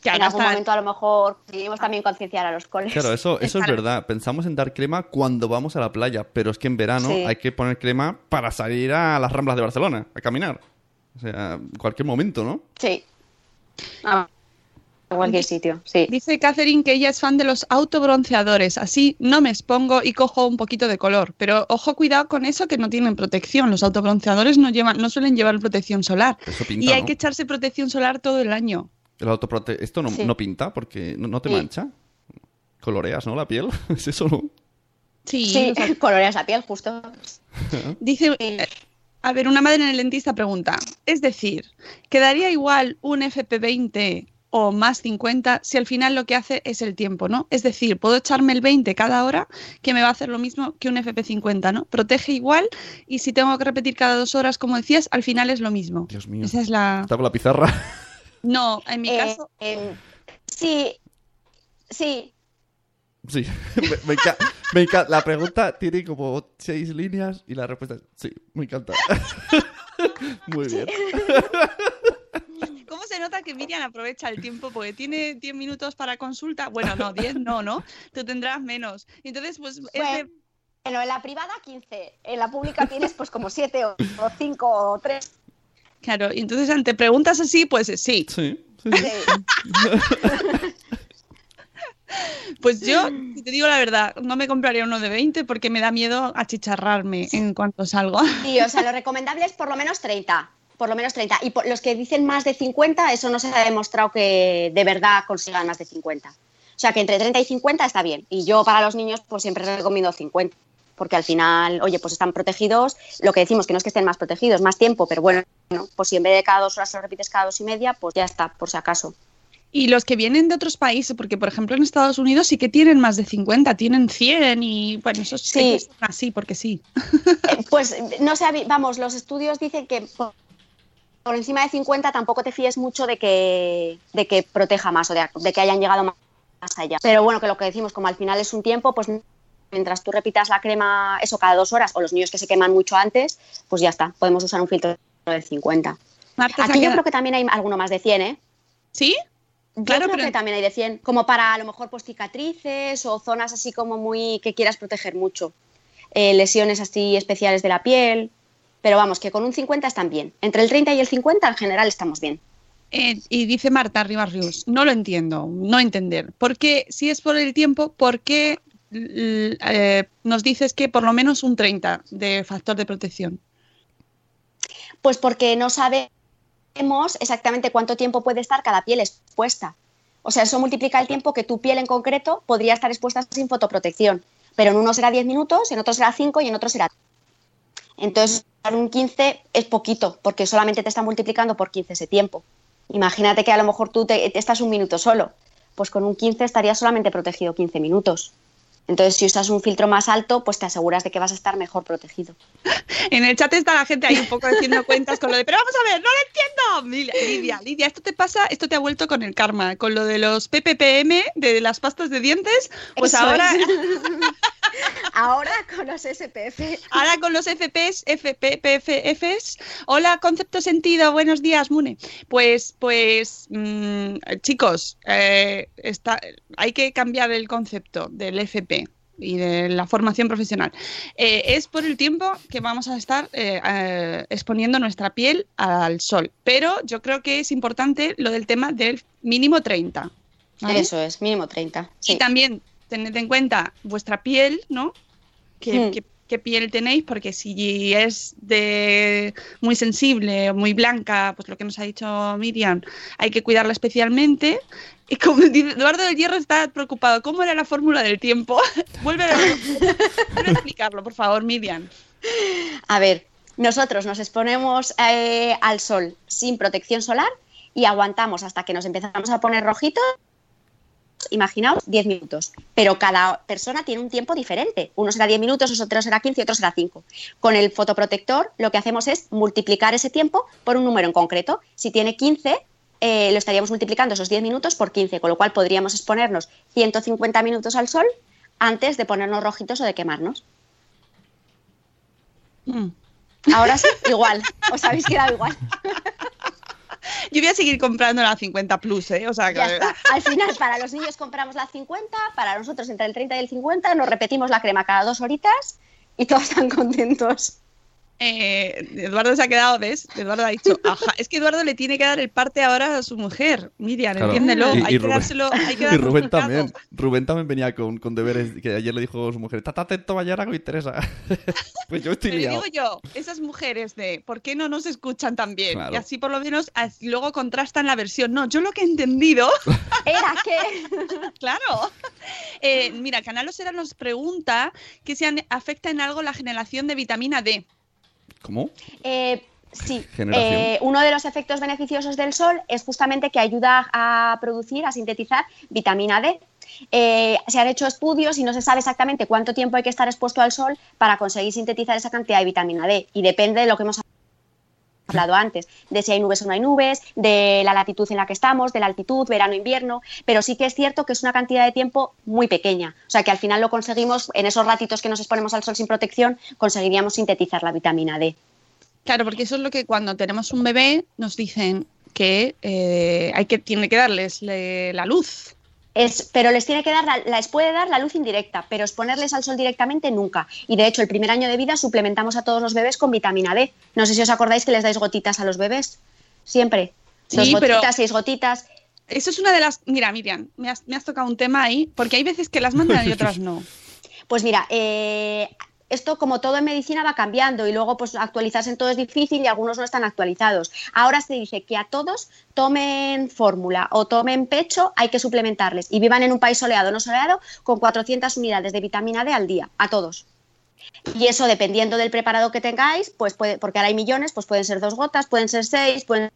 Claro, en algún momento a lo mejor conseguimos también concienciar a los coles. Claro, eso, eso es verdad. Pensamos en dar crema cuando vamos a la playa, pero es que en verano Sí. hay que poner crema para salir a las ramblas de Barcelona, a caminar. O sea, en cualquier momento, ¿no? Sí. A cualquier sitio, sí. Dice Catherine que ella es fan de los autobronceadores, así no me expongo y cojo un poquito de color. Pero ojo, cuidado con eso que no tienen protección. Los autobronceadores no llevan, no suelen llevar protección solar. Eso pinta, Y hay ¿no? que echarse protección solar todo el año. El autoprote... Esto no, Sí. no pinta porque no, no te Sí. mancha. Coloreas, ¿no? La piel. es eso, ¿no? Sí, Sí, o sea, coloreas la piel justo. dice, eh, a ver, una madre en el dentista pregunta, es decir, ¿quedaría igual un FP20 o más 50 si al final lo que hace es el tiempo, ¿no? Es decir, puedo echarme el 20 cada hora que me va a hacer lo mismo que un FP50, ¿no? Protege igual y si tengo que repetir cada dos horas, como decías, al final es lo mismo. Dios mío. Esa es la... Está con la pizarra. No, en mi Eh, caso... em, sí, sí. Sí, me, me enca- me La pregunta tiene como seis líneas y la respuesta es sí, me encanta. Muy bien. ¿Cómo se nota que Miriam aprovecha el tiempo? Porque tiene 10 minutos para consulta. Bueno, no, 10 no, ¿no? Tú tendrás menos. Entonces, pues es de- Bueno, bueno, en la privada 15, en la pública tienes pues como 7 o 5 o 3. Claro, y entonces ante preguntas así, pues eh, sí. Sí, sí, sí. Pues yo, si te digo la verdad, no me compraría uno de 20 porque me da miedo achicharrarme en cuanto salgo. Sí, o sea, lo recomendable es por lo menos 30. Por lo menos 30. Y por- los que dicen más de 50, eso no se ha demostrado que de verdad consigan más de 50. O sea, que entre 30 y 50 está bien. Y yo para los niños, pues siempre recomiendo 50. Porque al final, oye, pues están protegidos. Lo que decimos, que no es que estén más protegidos, más tiempo, pero bueno, pues si en vez de cada dos horas lo repites cada dos y media, pues ya está, por si acaso. Y los que vienen de otros países, porque por ejemplo en Estados Unidos sí que tienen más de 50, tienen 100 y bueno, eso sí, así, porque sí. Eh, Pues no sé, vamos, los estudios dicen que por, por encima de 50 tampoco te fíes mucho de que, de que proteja más o de, de que hayan llegado más más allá. Pero bueno, que lo que decimos, como al final es un tiempo, pues mientras tú repitas la crema eso cada dos horas, o los niños que se queman mucho antes, pues ya está, podemos usar un filtro de 50. Marta, se ha Aquí yo creo que también hay alguno más de 100, ¿eh? ¿Sí? Yo Claro, creo pero- que también hay de 100, como para a lo mejor pues cicatrices o zonas así como muy que quieras proteger mucho. Eh, lesiones así especiales de la piel. Pero vamos, que con un 50 están bien. Entre el 30 y el 50 en general estamos bien. Eh, y dice Marta Rivas Rius, no lo entiendo, no entender. ¿Por qué, si es por el tiempo, por qué eh, nos dices que por lo menos un 30 de factor de protección? Pues porque no sabemos exactamente cuánto tiempo puede estar cada piel expuesta. O sea, eso multiplica el tiempo que tu piel en concreto podría estar expuesta sin fotoprotección. Pero en uno será 10 minutos, en otro será 5 y en otro será. Entonces, un 15 es poquito, porque solamente te está multiplicando por 15 ese tiempo. Imagínate que a lo mejor tú te, te estás un minuto solo. Pues con un 15 estarías solamente protegido 15 minutos. Entonces, si usas un filtro más alto, pues te aseguras de que vas a estar mejor protegido. En el chat está la gente ahí un poco haciendo cuentas con lo de, pero vamos a ver, no lo entiendo. Lidia, Lidia, esto te pasa, esto te ha vuelto con el karma, con lo de los PPPM, de las pastas de dientes, pues Eso ahora. Ahora con los SPF. ahora con los FPs, FPPFs, hola, concepto sentido, buenos días, Mune. Pues, pues, mm, chicos, eh, está, hay que cambiar el concepto del FP y de la formación profesional. Eh, es por el tiempo que vamos a estar eh, eh, exponiendo nuestra piel al sol. Pero yo creo que es importante lo del tema del mínimo 30. ¿vale? Eso es, mínimo 30. Y también tened en cuenta vuestra piel, ¿no? ¿Qué, Hmm. qué- qué piel tenéis? Porque si es de muy sensible o muy blanca, pues lo que nos ha dicho Miriam, hay que cuidarla especialmente. Y como dice Eduardo del Hierro está preocupado, ¿cómo era la fórmula del tiempo? vuelve, a, a explicarlo, por favor, Miriam. A ver, nosotros nos exponemos eh, al sol sin protección solar y aguantamos hasta que nos empezamos a poner rojitos. Imaginaos 10 minutos, pero cada persona tiene un tiempo diferente. Uno será 10 minutos, otro será 15 y otro será 5. Con el fotoprotector lo que hacemos es multiplicar ese tiempo por un número en concreto. Si tiene 15, eh, lo estaríamos multiplicando esos 10 minutos por 15, con lo cual podríamos exponernos 150 minutos al sol antes de ponernos rojitos o de quemarnos. Mm. Ahora sí, igual. Os habéis quedado igual. Yo voy a seguir comprando la 50 Plus, ¿eh? O sea, que... Ya está. Al final, para los niños compramos la 50, para nosotros entre el 30 y el 50 nos repetimos la crema cada dos horitas y todos están contentos. Eh, Eduardo se ha quedado, ¿ves? Eduardo ha dicho, ajá, es que Eduardo le tiene que dar el parte ahora a su mujer. Miriam, Claro. entiéndelo. Y- y hay que Rubén- dárselo, hay que Y Rubén también. Rubén también venía con, con deberes que ayer le dijo a su mujer, está atento mañana que me interesa. pues yo estoy Pero liado. digo yo, esas mujeres de ¿por qué no nos escuchan tan bien? Claro. Y así por lo menos luego contrastan la versión. No, yo lo que he entendido, Era que. claro. Eh, mira, Canal Osera nos pregunta que si afecta en algo la generación de vitamina D. ¿Cómo? Eh, sí. Eh, uno de los efectos beneficiosos del sol es justamente que ayuda a producir, a sintetizar vitamina D. Eh, se han hecho estudios y no se sabe exactamente cuánto tiempo hay que estar expuesto al sol para conseguir sintetizar esa cantidad de vitamina D. Y depende de lo que hemos hablado antes, de si hay nubes o no hay nubes, de la latitud en la que estamos, de la altitud, verano, invierno, pero sí que es cierto que es una cantidad de tiempo muy pequeña. O sea que al final lo conseguimos, en esos ratitos que nos exponemos al sol sin protección, conseguiríamos sintetizar la vitamina D. Claro, porque eso es lo que cuando tenemos un bebé nos dicen que eh, hay que tiene que darles le- la luz. Es, pero les tiene que dar, la- les puede dar la luz indirecta, pero exponerles al sol directamente nunca. Y de hecho, el primer año de vida suplementamos a todos los bebés con vitamina D. No sé si os acordáis que les dais gotitas a los bebés. Siempre. Dos Sí, pero- gotitas, seis gotitas. Eso es una de las. Mira, Miriam, me has, me has tocado un tema ahí, porque hay veces que las mandan y otras no. Pues mira, eh, esto como todo en medicina va cambiando y luego pues actualizarse en todo es difícil y algunos no están actualizados. Ahora se dice que a todos tomen fórmula o tomen pecho, hay que suplementarles y vivan en un país soleado o no soleado con 400 unidades de vitamina D al día, a todos. Y eso dependiendo del preparado que tengáis, pues puede, porque ahora hay millones, pues pueden ser dos gotas, pueden ser seis, pueden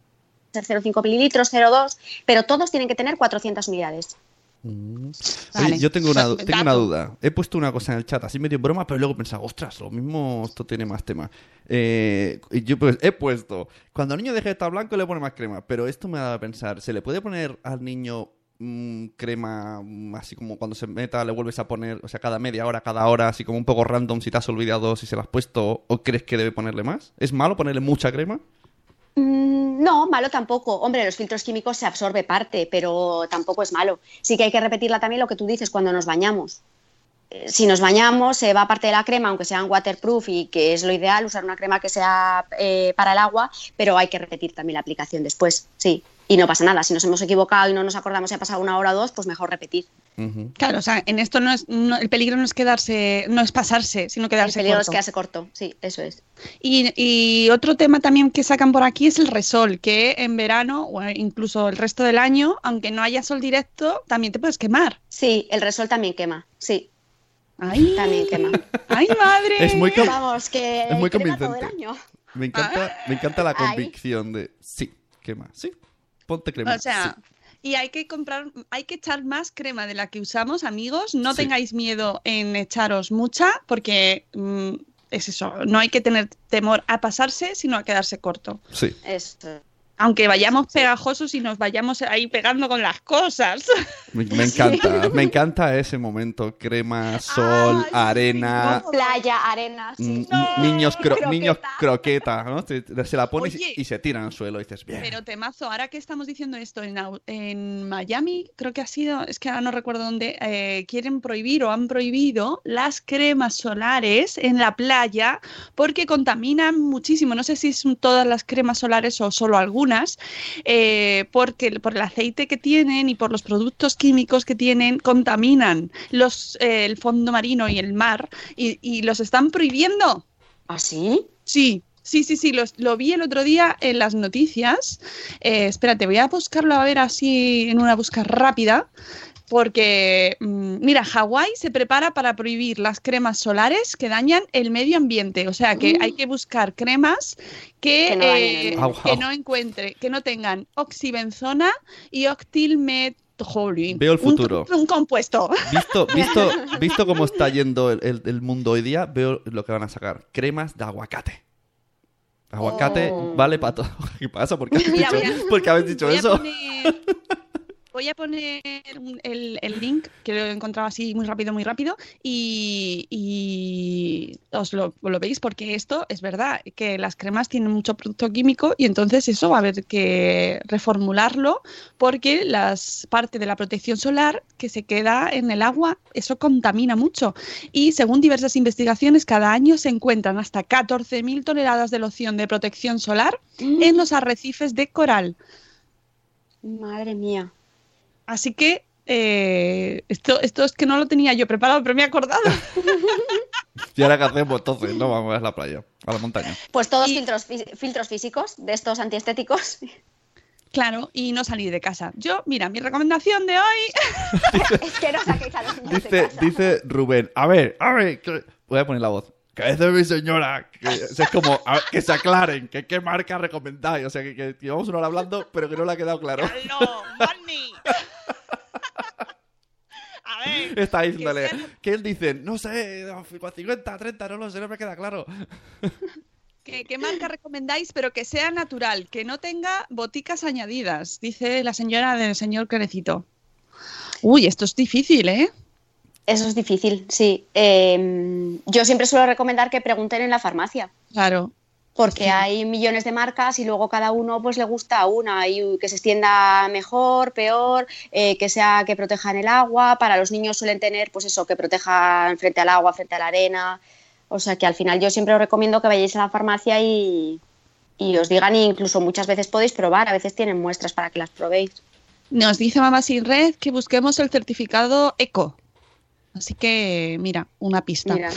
ser 0,5 mililitros, 0,2, pero todos tienen que tener 400 unidades. Oye, Vale. yo tengo una, tengo una duda. He puesto una cosa en el chat, así medio en broma, pero luego he pensado, ostras, lo mismo esto tiene más tema. Eh, y yo pues he puesto, cuando el niño deje de estar blanco le pone más crema, pero esto me da a pensar, ¿se le puede poner al niño mm, crema mm, así como cuando se meta le vuelves a poner, o sea, cada media hora, cada hora, así como un poco random si te has olvidado si se la has puesto o crees que debe ponerle más? ¿Es malo ponerle mucha crema? Mm, No, malo tampoco. Hombre, los filtros químicos se absorbe parte, pero tampoco es malo. Sí que hay que repetirla también lo que tú dices cuando nos bañamos. Eh, Si nos bañamos, se va parte de la crema, aunque sean waterproof y que es lo ideal, usar una crema que sea eh, para el agua, pero hay que repetir también la aplicación después, sí. Y no pasa nada. Si nos hemos equivocado y no nos acordamos si ha pasado una hora o dos, pues mejor repetir. Claro, o sea, en esto no es, no- el peligro no es quedarse, no es pasarse, sino El quedarse peligro es corto. quedarse corto, sí, eso es. Y, y otro tema también que sacan por aquí es el resol, que en verano o incluso el resto del año, aunque no haya sol directo, también te puedes quemar. Sí, el resol también quema, sí, ¡Ay! también quema. ¡Ay, madre! Es muy Vamos, que Es muy el convincente. año. Me encanta, me encanta la Ay. convicción de, sí, crema, sí, ponte crema. O sea, sí. y hay que comprar, hay que echar más crema de la que usamos, amigos. No Sí. tengáis miedo en echaros mucha, porque mm, es eso, no hay que tener temor a pasarse, sino a quedarse corto. Sí. Eso. Aunque vayamos pegajosos y nos vayamos ahí pegando con las cosas. Me, me encanta, me encanta ese momento. Crema, sol, arena, Playa, arena, sí. mm, niños, cro- Croqueta. niños croqueta, ¿no? Se, la pones Oye. y, se tiran al suelo y dices, bien. Pero temazo, ahora que estamos diciendo esto en, en Miami, creo que ha sido, es que ahora no recuerdo dónde, eh, quieren prohibir o han prohibido las cremas solares en la playa porque contaminan muchísimo. No sé si son todas las cremas solares o solo algunas, eh, porque por el aceite que tienen y por los productos químicos que tienen, contaminan los, eh, el fondo marino y el mar y, y los están prohibiendo. ¿Ah, sí? Sí, sí, sí, sí, los- lo vi el otro día en las noticias. Eh, espérate, voy a buscarlo a ver así en una búsqueda rápida. Porque, mm, mira, Hawái se prepara para prohibir las cremas solares que dañan el medio ambiente. O sea que hay que buscar cremas que, Que no eh, Mm. Que no encuentre, que no tengan oxibenzona y octilmet. jolín, Veo el futuro. Un, compuesto. Visto, visto, visto cómo está yendo el, el- el mundo hoy día, veo lo que van a sacar. Cremas de aguacate. Aguacate Oh. vale para todo. ¿Qué pasa? ¿Por qué habéis Mira, dicho, voy a- ¿por qué habéis dicho Voy a eso? poner- voy a poner un- el, el link, que lo he encontrado así muy rápido, muy rápido, y, y os lo, lo veis porque esto es verdad, que las cremas tienen mucho producto químico y entonces eso va a haber que reformularlo porque las parte de la protección solar que se queda en el agua, eso contamina mucho. Y según diversas investigaciones, cada año se encuentran hasta 14.000 toneladas de loción de protección solar en los arrecifes de coral. Madre mía. Así que eh, esto, esto es que no lo tenía yo preparado, pero me he acordado. ¿Y ahora qué hacemos entonces? No vamos a la playa, a la montaña. Pues todos filtros, fí- filtros físicos de estos antiestéticos. Claro, y no salir de casa. Yo, mira, mi recomendación de hoy. es que no saquéis a los niños de Dice, casa. dice Rubén, a ver, a ver, que- voy a poner la voz. Que dice mi señora, que o sea, es como, a que se aclaren, que qué marca recomendáis. O sea, que, que llevamos una hora hablando, pero que no le ha quedado claro. No, Barney. A ver. Está diciéndole, que él dice, no sé, 50, 30, no lo sé, no me queda claro. ¿Qué, qué marca recomendáis? Pero que sea natural, que no tenga boticas añadidas, dice la señora del señor Crenecito. Uy, esto es difícil, ¿eh? Eso es difícil, sí. Eh, yo siempre suelo recomendar que pregunten en la farmacia. Claro. Porque hay millones de marcas y luego cada uno pues le gusta una y que se extienda mejor, peor, eh, que sea que protejan el agua. Para los niños suelen tener pues eso, que protejan frente al agua, frente a la arena. O sea que al final yo siempre os recomiendo que vayáis a la farmacia y, y os digan, e incluso muchas veces podéis probar, a veces tienen muestras para que las probéis. Nos dice Mamá Sin Red que busquemos el certificado ECO. Así que, mira, una pista. Mira.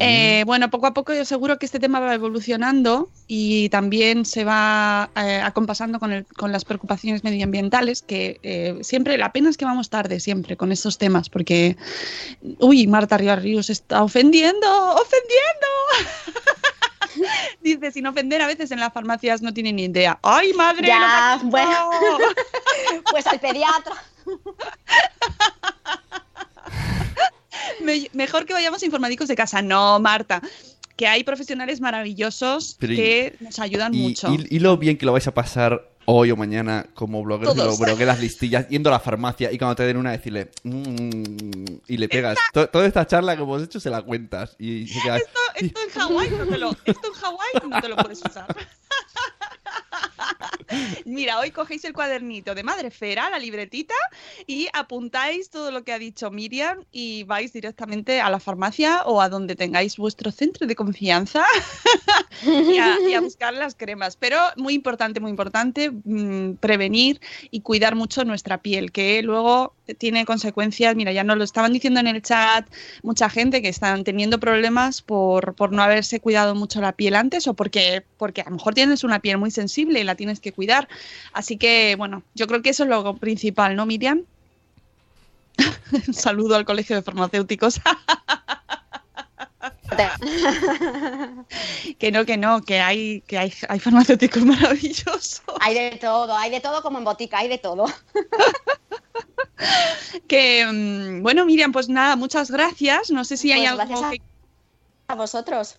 Eh, bueno, poco a poco yo seguro que este tema va evolucionando y también se va eh, acompasando con, el- con las preocupaciones medioambientales, que eh, siempre, la pena es que vamos tarde siempre con estos temas, porque, uy, Marta Rivas Ríos está ofendiendo, ofendiendo. Dice, sin ofender, a veces en las farmacias no tienen ni idea. ¡Ay, madre! Ya, bueno. Pues al pediatra. Me- mejor que vayamos informáticos de casa. No, Marta. Que hay profesionales maravillosos Pero y- que nos ayudan Y, mucho. y- y lo bien que lo vais a pasar hoy o mañana como blogueros Todos. las listillas, yendo a la farmacia y cuando te den una decirle "Mm", y le pegas. To- toda esta charla que hemos hecho se la cuentas y se queda... Esto, esto en Hawái no te lo, esto en Hawái no te lo puedes usar. Mira, hoy cogéis el cuadernito de Madrefera, la libretita, y apuntáis todo lo que ha dicho Miriam y vais directamente a la farmacia o a donde tengáis vuestro centro de confianza y, a, buscar las cremas. Pero muy importante, muy importante, mm, prevenir y cuidar mucho nuestra piel, que luego tiene consecuencias. Mira, ya nos lo estaban diciendo en el chat mucha gente que están teniendo problemas por, por no haberse cuidado mucho la piel antes o porque, porque a lo mejor tienes una piel muy sensible y la tienes que cuidar. Así que, bueno, yo creo que eso es lo principal, ¿no, Miriam? Un saludo al Colegio de Farmacéuticos. que no, que no, que hay, que hay, hay farmacéuticos maravillosos. Hay de todo, hay de todo como en botica, hay de todo. Que, mm, bueno, Miriam, pues nada, muchas gracias. No sé si hay Pues algo a- que- A vosotros.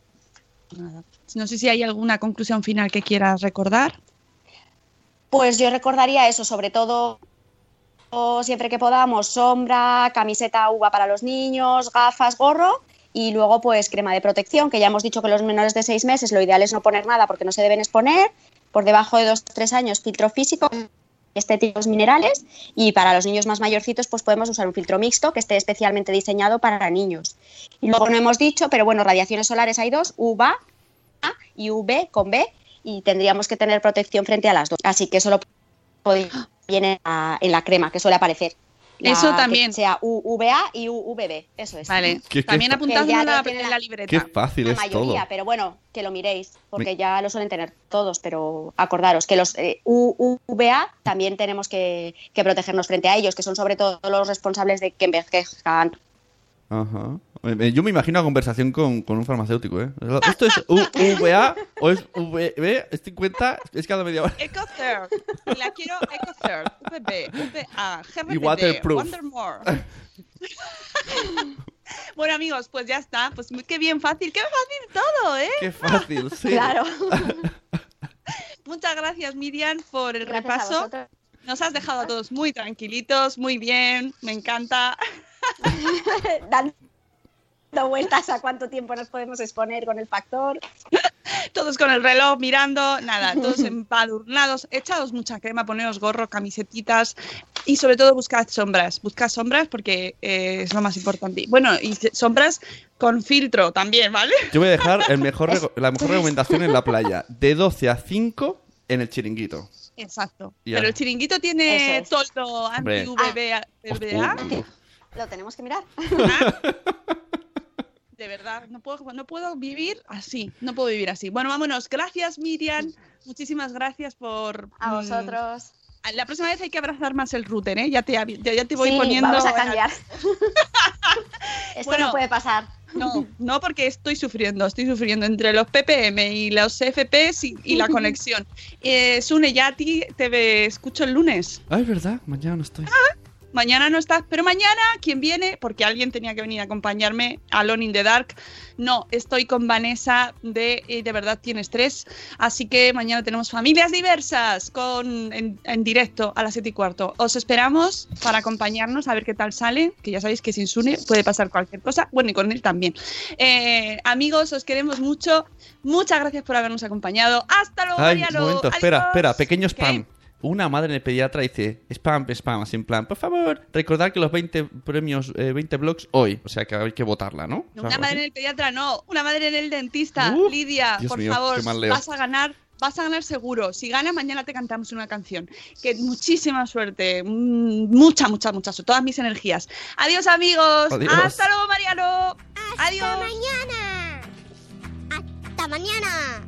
nada. No sé si hay alguna conclusión final que quieras recordar. Pues yo recordaría eso, sobre todo siempre que podamos, sombra, camiseta uva para los niños, gafas, gorro y luego pues crema de protección, que ya hemos dicho que los menores de seis meses lo ideal es no poner nada porque no se deben exponer, por debajo de dos tres años filtro físico, estéticos minerales y para los niños más mayorcitos pues podemos usar un filtro mixto que esté especialmente diseñado para niños. Y luego no hemos dicho, pero bueno, radiaciones solares hay dos, UVA y UV con B y tendríamos que tener protección frente a las dos. Así que eso lo viene en la crema que suele aparecer. La- Eso que también. sea UVA y UVB, eso es. Vale, Que- que- también Que apuntadlo en la, en libreta. Qué fácil La es mayoría, todo. pero bueno, que lo miréis, porque Mi- ya lo suelen tener todos, pero acordaros que los eh, UVA también tenemos que, que protegernos frente a ellos, que son sobre todo los responsables de que envejezcan. Ajá. Eh, Yo me imagino una conversación con, con un farmacéutico, ¿eh? ¿Esto es UVA o es VB? ¿Estoy en cuenta? Es cada media hora. EcoThird. Y la quiero EcoThird. VB, VA, Y waterproof. Wondermore. bueno, amigos, pues ya está. Pues qué bien fácil, qué fácil todo, ¿eh? Qué fácil, sí. Claro. Muchas gracias, Miriam, por el Gracias repaso. Nos has dejado a todos muy tranquilitos, muy bien, me encanta. Dando vueltas a cuánto tiempo nos podemos exponer con el factor. Todos con el reloj mirando, nada, todos empadurnados, echados mucha crema, poneos gorro, camisetitas y sobre todo buscad sombras, buscad sombras porque eh, es lo más importante. Bueno, y sombras con filtro también, ¿vale? Yo voy a dejar el mejor rego- la mejor recomendación en la playa. De 12 a 5 en el chiringuito. Exacto. Pero el chiringuito tiene es. toldo anti-VBA. Lo tenemos que mirar. De verdad, no puedo, no puedo vivir así, no puedo vivir así. Bueno, vámonos. Gracias, Miriam. Muchísimas gracias por... A mm, vosotros. La próxima vez hay que abrazar más el router, ¿eh? Ya te, ya, ya te voy sí, poniendo... vamos a cambiar. Esto Bueno. no puede pasar. No, no porque estoy sufriendo, estoy sufriendo entre los ppm y los FPs y, y la conexión. Eh, Sune, ya a ti te escucho el lunes. Ah, es verdad, mañana no estoy. Mañana no estás, pero mañana, ¿quién viene? Porque alguien tenía que venir a acompañarme, Alone in the Dark. No, estoy con Vanessa de eh, De verdad tienes tres. Así que mañana tenemos familias diversas con, en, en directo a las 7 y cuarto. Os esperamos para acompañarnos a ver qué tal sale, que ya sabéis que sin Sune puede pasar cualquier cosa. Bueno, y con él también. Eh, amigos, os queremos mucho. Muchas gracias por habernos acompañado. Hasta luego, Ay, un momento, espera, espera, pequeño ¿Qué? Una madre en el pediatra dice, spam, spam, así en plan, por favor, recordad que los 20 premios, eh, 20 blogs hoy, o sea que hay que votarla, ¿no? Una madre así. en el pediatra, no. Una madre en el dentista. Uh, Lidia, Dios por mío, favor, qué mal leo. vas a ganar. Vas a ganar seguro. Si ganas, mañana te cantamos una canción. Que muchísima suerte. Mm, Mucha, mucha, mucha. suerte. Todas mis energías. Adiós, amigos. Adiós. Hasta luego, Mariano. Adiós. Hasta mañana. Hasta mañana.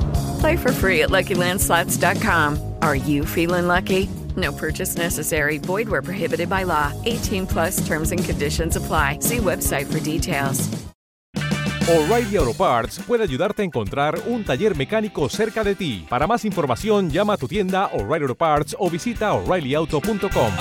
Play for free at LuckyLandSlots.com. Are you feeling lucky? No purchase necessary. Void where prohibited by law. 18 plus terms and conditions apply. See website for details. O'Reilly Auto Parts puede ayudarte a encontrar un taller mecánico cerca de ti. Para más información, llama a tu tienda O'Reilly Auto Parts o visita oreillyauto.com.